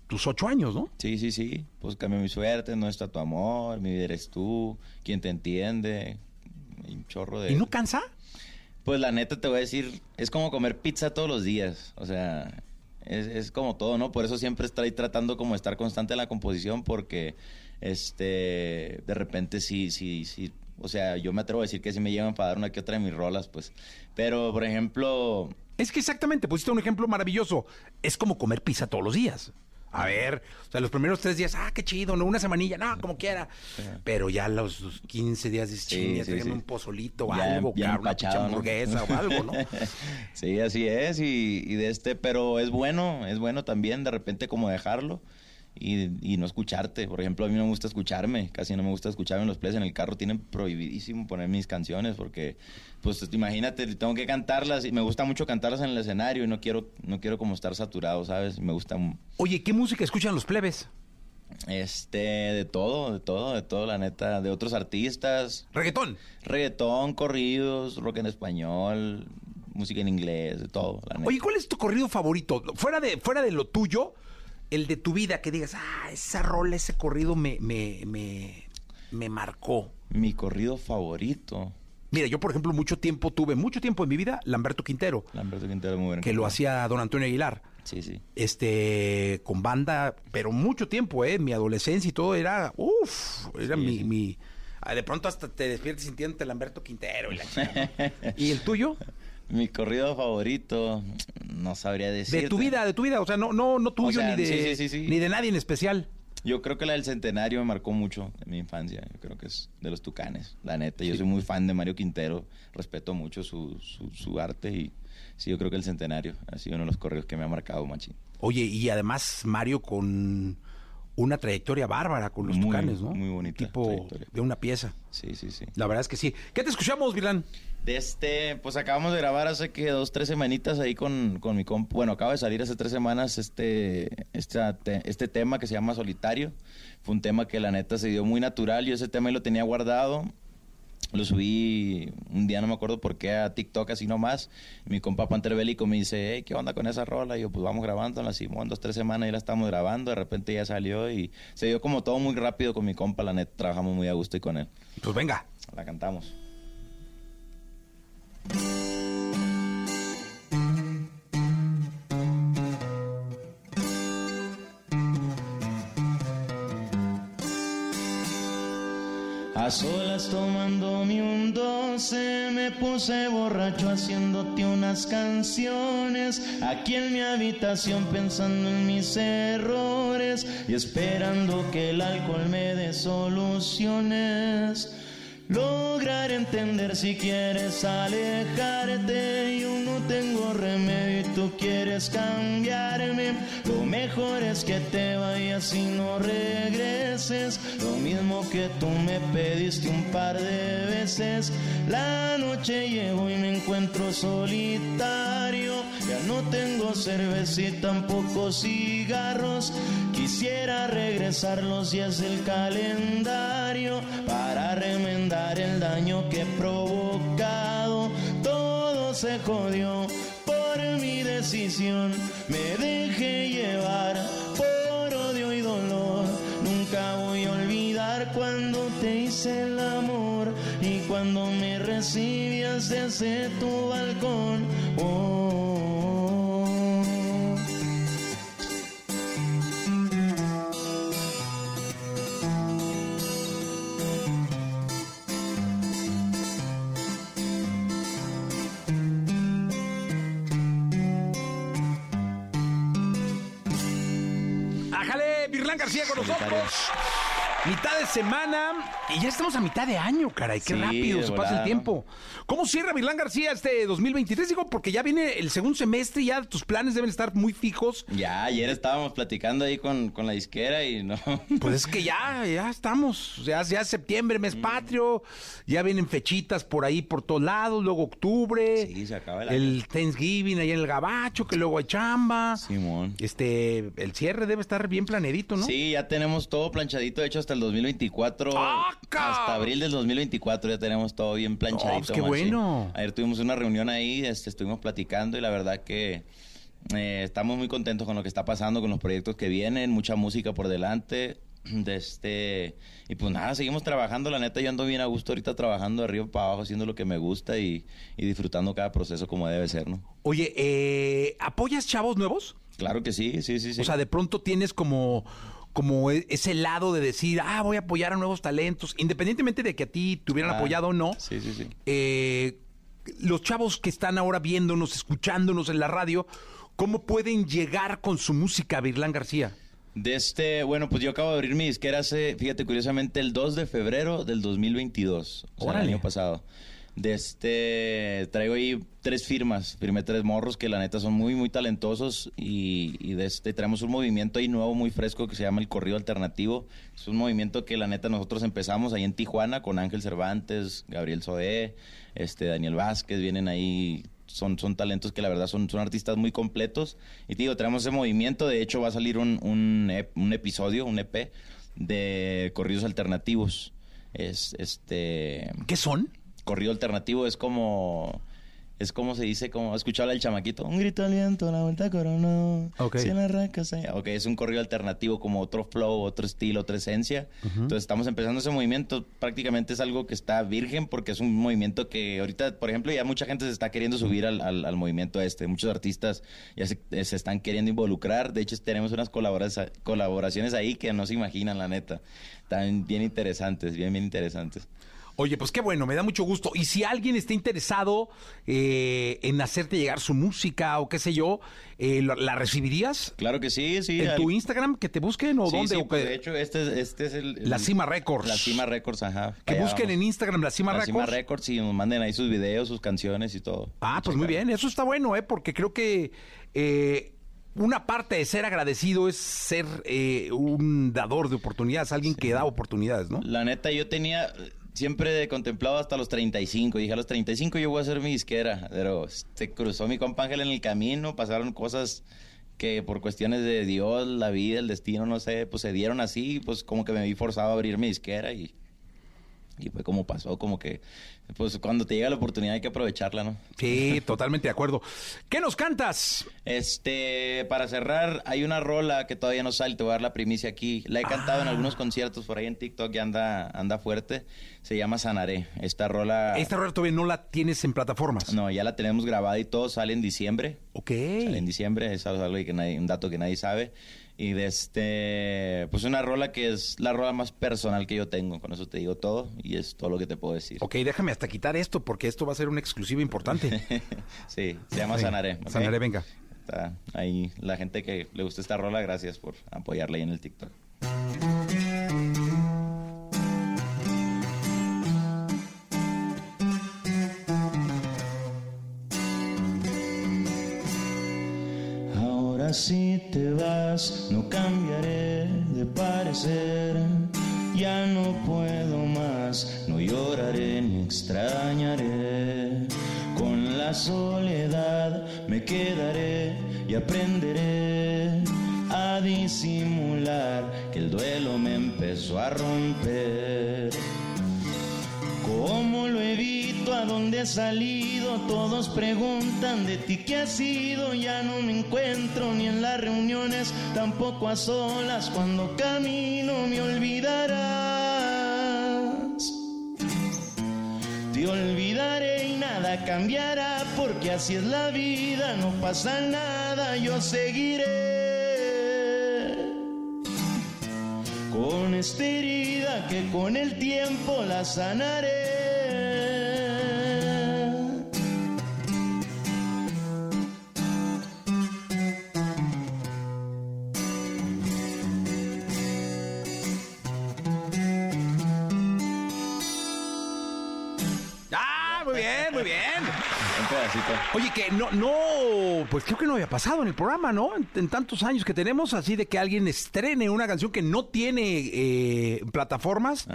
tus ocho años, ¿no? Sí, sí, sí. Pues cambia mi suerte, no está tu amor, mi vida eres tú, quien te entiende. Un chorro de... ¿Y no cansa? Pues la neta te voy a decir, es como comer pizza todos los días. O sea, es, es como todo, ¿no? Por eso siempre estoy tratando como de estar constante en la composición porque, este, de repente sí, sí, sí. O sea, yo me atrevo a decir que sí me llevan para dar una que otra de mis rolas, pues. Pero, por ejemplo, Es que exactamente, pusiste un ejemplo maravilloso. Es como comer pizza todos los días. A ver, o sea, los primeros tres días, ah, qué chido, ¿no? Una semanilla, no, como quiera. Pero ya los, los 15 días dices, chinga, sí, un pozolito o Ya- algo, ya una hamburguesa o algo, ¿no? sí, así es, y, y de este, pero es bueno, es bueno también de repente como dejarlo y, y no escucharte. Por ejemplo, a mí no me gusta escucharme, casi no me gusta escucharme en los plays en el carro, tienen prohibidísimo poner mis canciones porque, pues imagínate, tengo que cantarlas y me gusta mucho cantarlas en el escenario y no quiero, no quiero como estar saturado, ¿sabes? Me gusta Oye, ¿qué música escuchan los plebes? este, de todo, de todo, de todo, la neta, de otros artistas. Reggaetón. Reggaetón, corridos, rock en español, música en inglés, de todo, la neta. Oye, ¿cuál es tu corrido favorito? Fuera de, fuera de lo tuyo, el de tu vida, que digas, ah, esa rola, ese corrido me, me, me, me marcó. Mi corrido favorito. Mira, yo, por ejemplo, mucho tiempo tuve, mucho tiempo en mi vida, Lamberto Quintero, Lamberto Quintero, muy bueno. que lo hacía don Antonio Aguilar. Sí, sí. Este, con banda, pero mucho tiempo, ¿eh? Mi adolescencia y todo era, uff, era Sí, mi, sí. mi... ah, De pronto hasta te despiertas sintiéndote Lamberto Quintero y la ¿no? ¿Y el tuyo? Mi corrido favorito, no sabría decir. De tu vida, de tu vida, o sea, no, no, no tuyo O sea, ni, de, sí, sí, sí, sí. ni de nadie en especial. Yo creo que la del centenario me marcó mucho en mi infancia. Yo creo que es de los tucanes, la neta. Yo soy muy fan de Mario Quintero, respeto mucho su, su, su arte y sí, yo creo que el centenario ha sido uno de los corridos que me ha marcado, machín. Oye, y además Mario con una trayectoria bárbara con los Muy, tucanes, ¿no? muy bonita Tipo trayectoria. de una pieza. Sí, sí, sí. La verdad es que sí. ¿Qué te escuchamos, Vilán? De este, pues acabamos de grabar hace que dos, tres semanitas ahí con, con mi comp. Bueno, acaba de salir hace tres semanas este, esta te- este tema que se llama Solitario. Fue un tema que la neta se dio muy natural. Yo ese tema lo tenía guardado. Lo subí un día, no me acuerdo por qué, a TikTok así nomás. Mi compa Panther Bélico me dice, hey, ¿qué onda con esa rola? Y yo, pues vamos grabando, la Simón, dos, tres semanas y la estamos grabando. De repente ya salió y se dio como todo muy rápido con mi compa, la neta. Trabajamos muy a gusto y con él. Pues venga. La cantamos. A solas tomándome un doce, me puse borracho haciéndote unas canciones. Aquí en mi habitación pensando en mis errores y esperando que el alcohol me dé soluciones. Lograr entender si quieres alejarte, yo no tengo remedio y tú tú quieres cambiarme. Mejor es que te vayas y no regreses. Lo mismo que tú me pediste un par de veces. La noche llego y me encuentro solitario. Ya no tengo cerveza y tampoco cigarros. Quisiera regresar los días del calendario para remendar el daño que he provocado. Todo se jodió Me dejé llevar por odio y dolor. Nunca voy a olvidar cuando te hice el amor y cuando me recibías desde tu balcón. Oh. García con nosotros. Mitad de semana y ya estamos a mitad de año, caray. Qué Sí, rápido se pasa el tiempo. ¿Cómo cierra Virlán García este 2023? Digo, porque ya viene el segundo semestre y ya tus planes deben estar muy fijos. Ya, ayer estábamos platicando ahí con, con la disquera y no. Pues es que ya, ya estamos. Ya, ya es septiembre, Mm. mes patrio. Ya vienen fechitas por ahí, por todos lados. Luego octubre. Sí, se acaba el El Thanksgiving ahí en el Gabacho, que luego hay chamba. Simón. Este, el cierre debe estar bien planeadito, ¿no? Sí, ya tenemos todo planchadito, de hecho hasta el 2024, ¡Ah, cabrón! hasta abril del 2024 ya tenemos todo bien planchadito. No, pues, qué bueno. Ayer tuvimos una reunión ahí, este, estuvimos platicando y la verdad que eh, estamos muy contentos con lo que está pasando, con los proyectos que vienen, mucha música por delante. De este, y pues nada, seguimos trabajando. La neta, yo ando bien a gusto ahorita trabajando de arriba para abajo, haciendo lo que me gusta y, y disfrutando cada proceso como debe ser, ¿no? Oye, eh, ¿apoyas chavos nuevos? Claro que sí, sí, sí, sí. O sea, de pronto tienes como, como e- ese lado de decir, ah, voy a apoyar a nuevos talentos, independientemente de que a ti te hubieran Ah, apoyado o no. Sí, sí, sí. eh, los chavos que están ahora viéndonos, escuchándonos en la radio, ¿cómo pueden llegar con su música, Virlán García? De este, bueno, pues yo acabo de abrir mi disquera hace, fíjate, curiosamente, el 2 de febrero del 2022, o sea, el año pasado. De este, traigo ahí tres firmas, firmé tres morros que la neta son muy, muy talentosos y, y de este, traemos un movimiento ahí nuevo, muy fresco que se llama el Corrido Alternativo. Es un movimiento que la neta nosotros empezamos ahí en Tijuana con Ángel Cervantes, Gabriel Soé, este, Daniel Vázquez, vienen ahí son, son talentos que la verdad son, son artistas muy completos. Y te digo, tenemos ese movimiento. De hecho, va a salir un, un, un episodio, un EP de corridos alternativos. Es este. ¿Qué son? Corrido alternativo es como. Es como se dice, como escuchaba el chamaquito. Un grito de aliento, la vuelta coronó. Ok. Si en la raca se- Ok, es un corrido alternativo, como otro flow, otro estilo, otra esencia. Entonces estamos empezando ese movimiento. Prácticamente es algo que está virgen porque es un movimiento que ahorita, por ejemplo, ya mucha gente se está queriendo subir al, al- al movimiento este. Muchos artistas ya se, se están queriendo involucrar. De hecho, tenemos unas colabora- colaboraciones ahí que no se imaginan, la neta. Están bien interesantes, bien, bien interesantes. Oye, pues qué bueno, me da mucho gusto. Y si alguien está interesado eh, en hacerte llegar su música o qué sé yo, eh, ¿la- ¿la recibirías? Claro que sí, sí. ¿En al- tu Instagram que te busquen o Sí, dónde? sí, o pues, de hecho, este, es- este es el, el- La Cima Records. La Cima Records, ajá. que Allá busquen vamos. en Instagram la Cima La Cima Records. Records y nos manden ahí sus videos, sus canciones y todo. Ah, pues muy bien, eso está bueno, ¿eh? Porque creo que eh, una parte de ser agradecido es ser eh, un dador de oportunidades, alguien que da oportunidades, ¿no? La neta, yo tenía siempre contemplado hasta los 35. Dije, a los 35 yo voy a hacer mi disquera. Pero se cruzó mi compa Ángel en el camino, pasaron cosas que por cuestiones de Dios, la vida, el destino, no sé, pues se dieron así, pues como que me vi forzado a abrir mi disquera y, y fue como pasó, como que, pues cuando te llega la oportunidad hay que aprovecharla, ¿no? Sí, totalmente de acuerdo. ¿Qué nos cantas? Este, para cerrar, hay una rola que todavía no sale, te voy a dar la primicia aquí. La he cantado en algunos conciertos por ahí en TikTok y anda, anda fuerte. Se llama Sanaré. Esta rola. Esta rola todavía no la tienes en plataformas. No, ya la tenemos grabada y todo, sale en diciembre. Ok. Sale en diciembre, es algo que nadie- un dato que nadie sabe. Y de este, pues una rola que es la rola más personal que yo tengo, con eso te digo todo y es todo lo que te puedo decir. Ok, déjame hasta quitar esto porque esto va a ser una exclusiva importante. sí, se llama Sanaré. ¿ok? Sanaré, venga. Está ahí la gente que le gusta esta rola, gracias por apoyarla ahí en el TikTok. Si te vas, no cambiaré de parecer. Ya no puedo más, no lloraré ni extrañaré. Con la soledad me quedaré y aprenderé a disimular que el duelo me empezó a romper. ¿Cómo lo evito? ¿A dónde he salido? Todos preguntan de ti qué ha sido. Ya no me encuentro ni en las reuniones, tampoco a solas. Cuando camino me olvidarás. Te olvidaré y nada cambiará porque así es la vida. No pasa nada, yo seguiré. Con esta herida que con el tiempo la sanaré. Ah, muy bien, muy bien. Un pedacito. Oye, que no, no, pues creo que no había pasado en el programa, ¿no? En, en tantos años que tenemos, así de que alguien estrene una canción que no tiene eh, plataformas.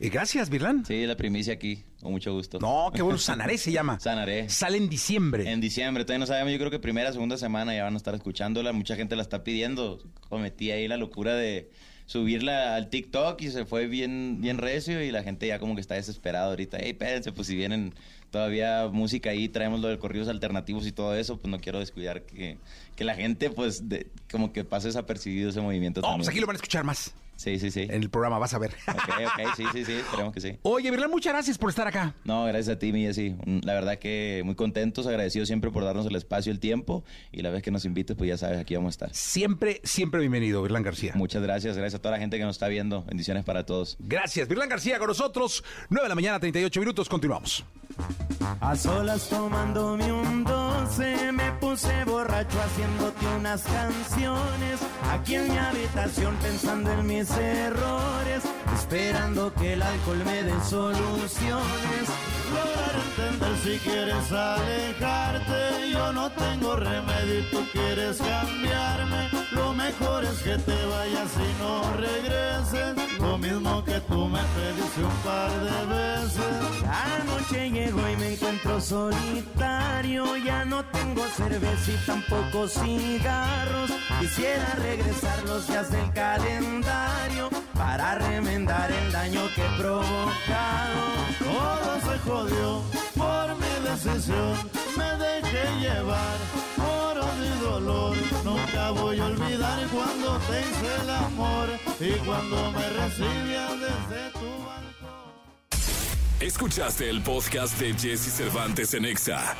Eh, gracias, Virlan. Sí, la primicia aquí, con mucho gusto. No, qué bueno, Sanaré se llama. Sanaré. Sale en diciembre. En diciembre, todavía no sabemos, yo creo que primera, segunda semana ya van a estar escuchándola, mucha gente la está pidiendo. Cometí ahí la locura de subirla al TikTok y se fue bien, bien recio y la gente ya como que está desesperada ahorita. Ey, espérense, pues si vienen todavía música ahí, traemos lo de corridos alternativos y todo eso, pues no quiero descuidar que, que la gente pues de- como que pase desapercibido ese movimiento No, también. pues aquí lo van a escuchar más Sí, sí, sí. en el programa, vas a ver. Ok, ok, sí, sí, sí, esperemos que sí. Oye, Virlan, muchas gracias por estar acá. No, gracias a ti, mi Jessy. Mm, La verdad que muy contentos, agradecidos siempre por darnos el espacio, el tiempo. Y la vez que nos invites, pues ya sabes, aquí vamos a estar. Siempre, siempre bienvenido, Virlan García. Muchas gracias, gracias a toda la gente que nos está viendo. Bendiciones para todos. Gracias, Virlan García con nosotros. 9 de la mañana, 38 minutos, continuamos. A solas tomándome un 12 me puse borracho haciéndote unas canciones aquí en mi habitación pensando en mis errores esperando que el alcohol me dé soluciones. Lograr entender si quieres alejarte yo no tengo remedio y tú quieres cambiarme. Lo mejor es que te vayas y no regreses. Lo mismo que tú me pediste un par de veces. Anoche llego y me encuentro solitario. Ya no tengo cerveza y tampoco cigarros. Quisiera regresar los días del calendario para remendar el daño que he provocado. Todo se jodió por mi decisión. Me dejé llevar por odio y dolor. Nunca voy a olvidar cuando te hice el amor y cuando me recibías desde tu balcón. Escuchaste el podcast de Jesse Cervantes en Exa.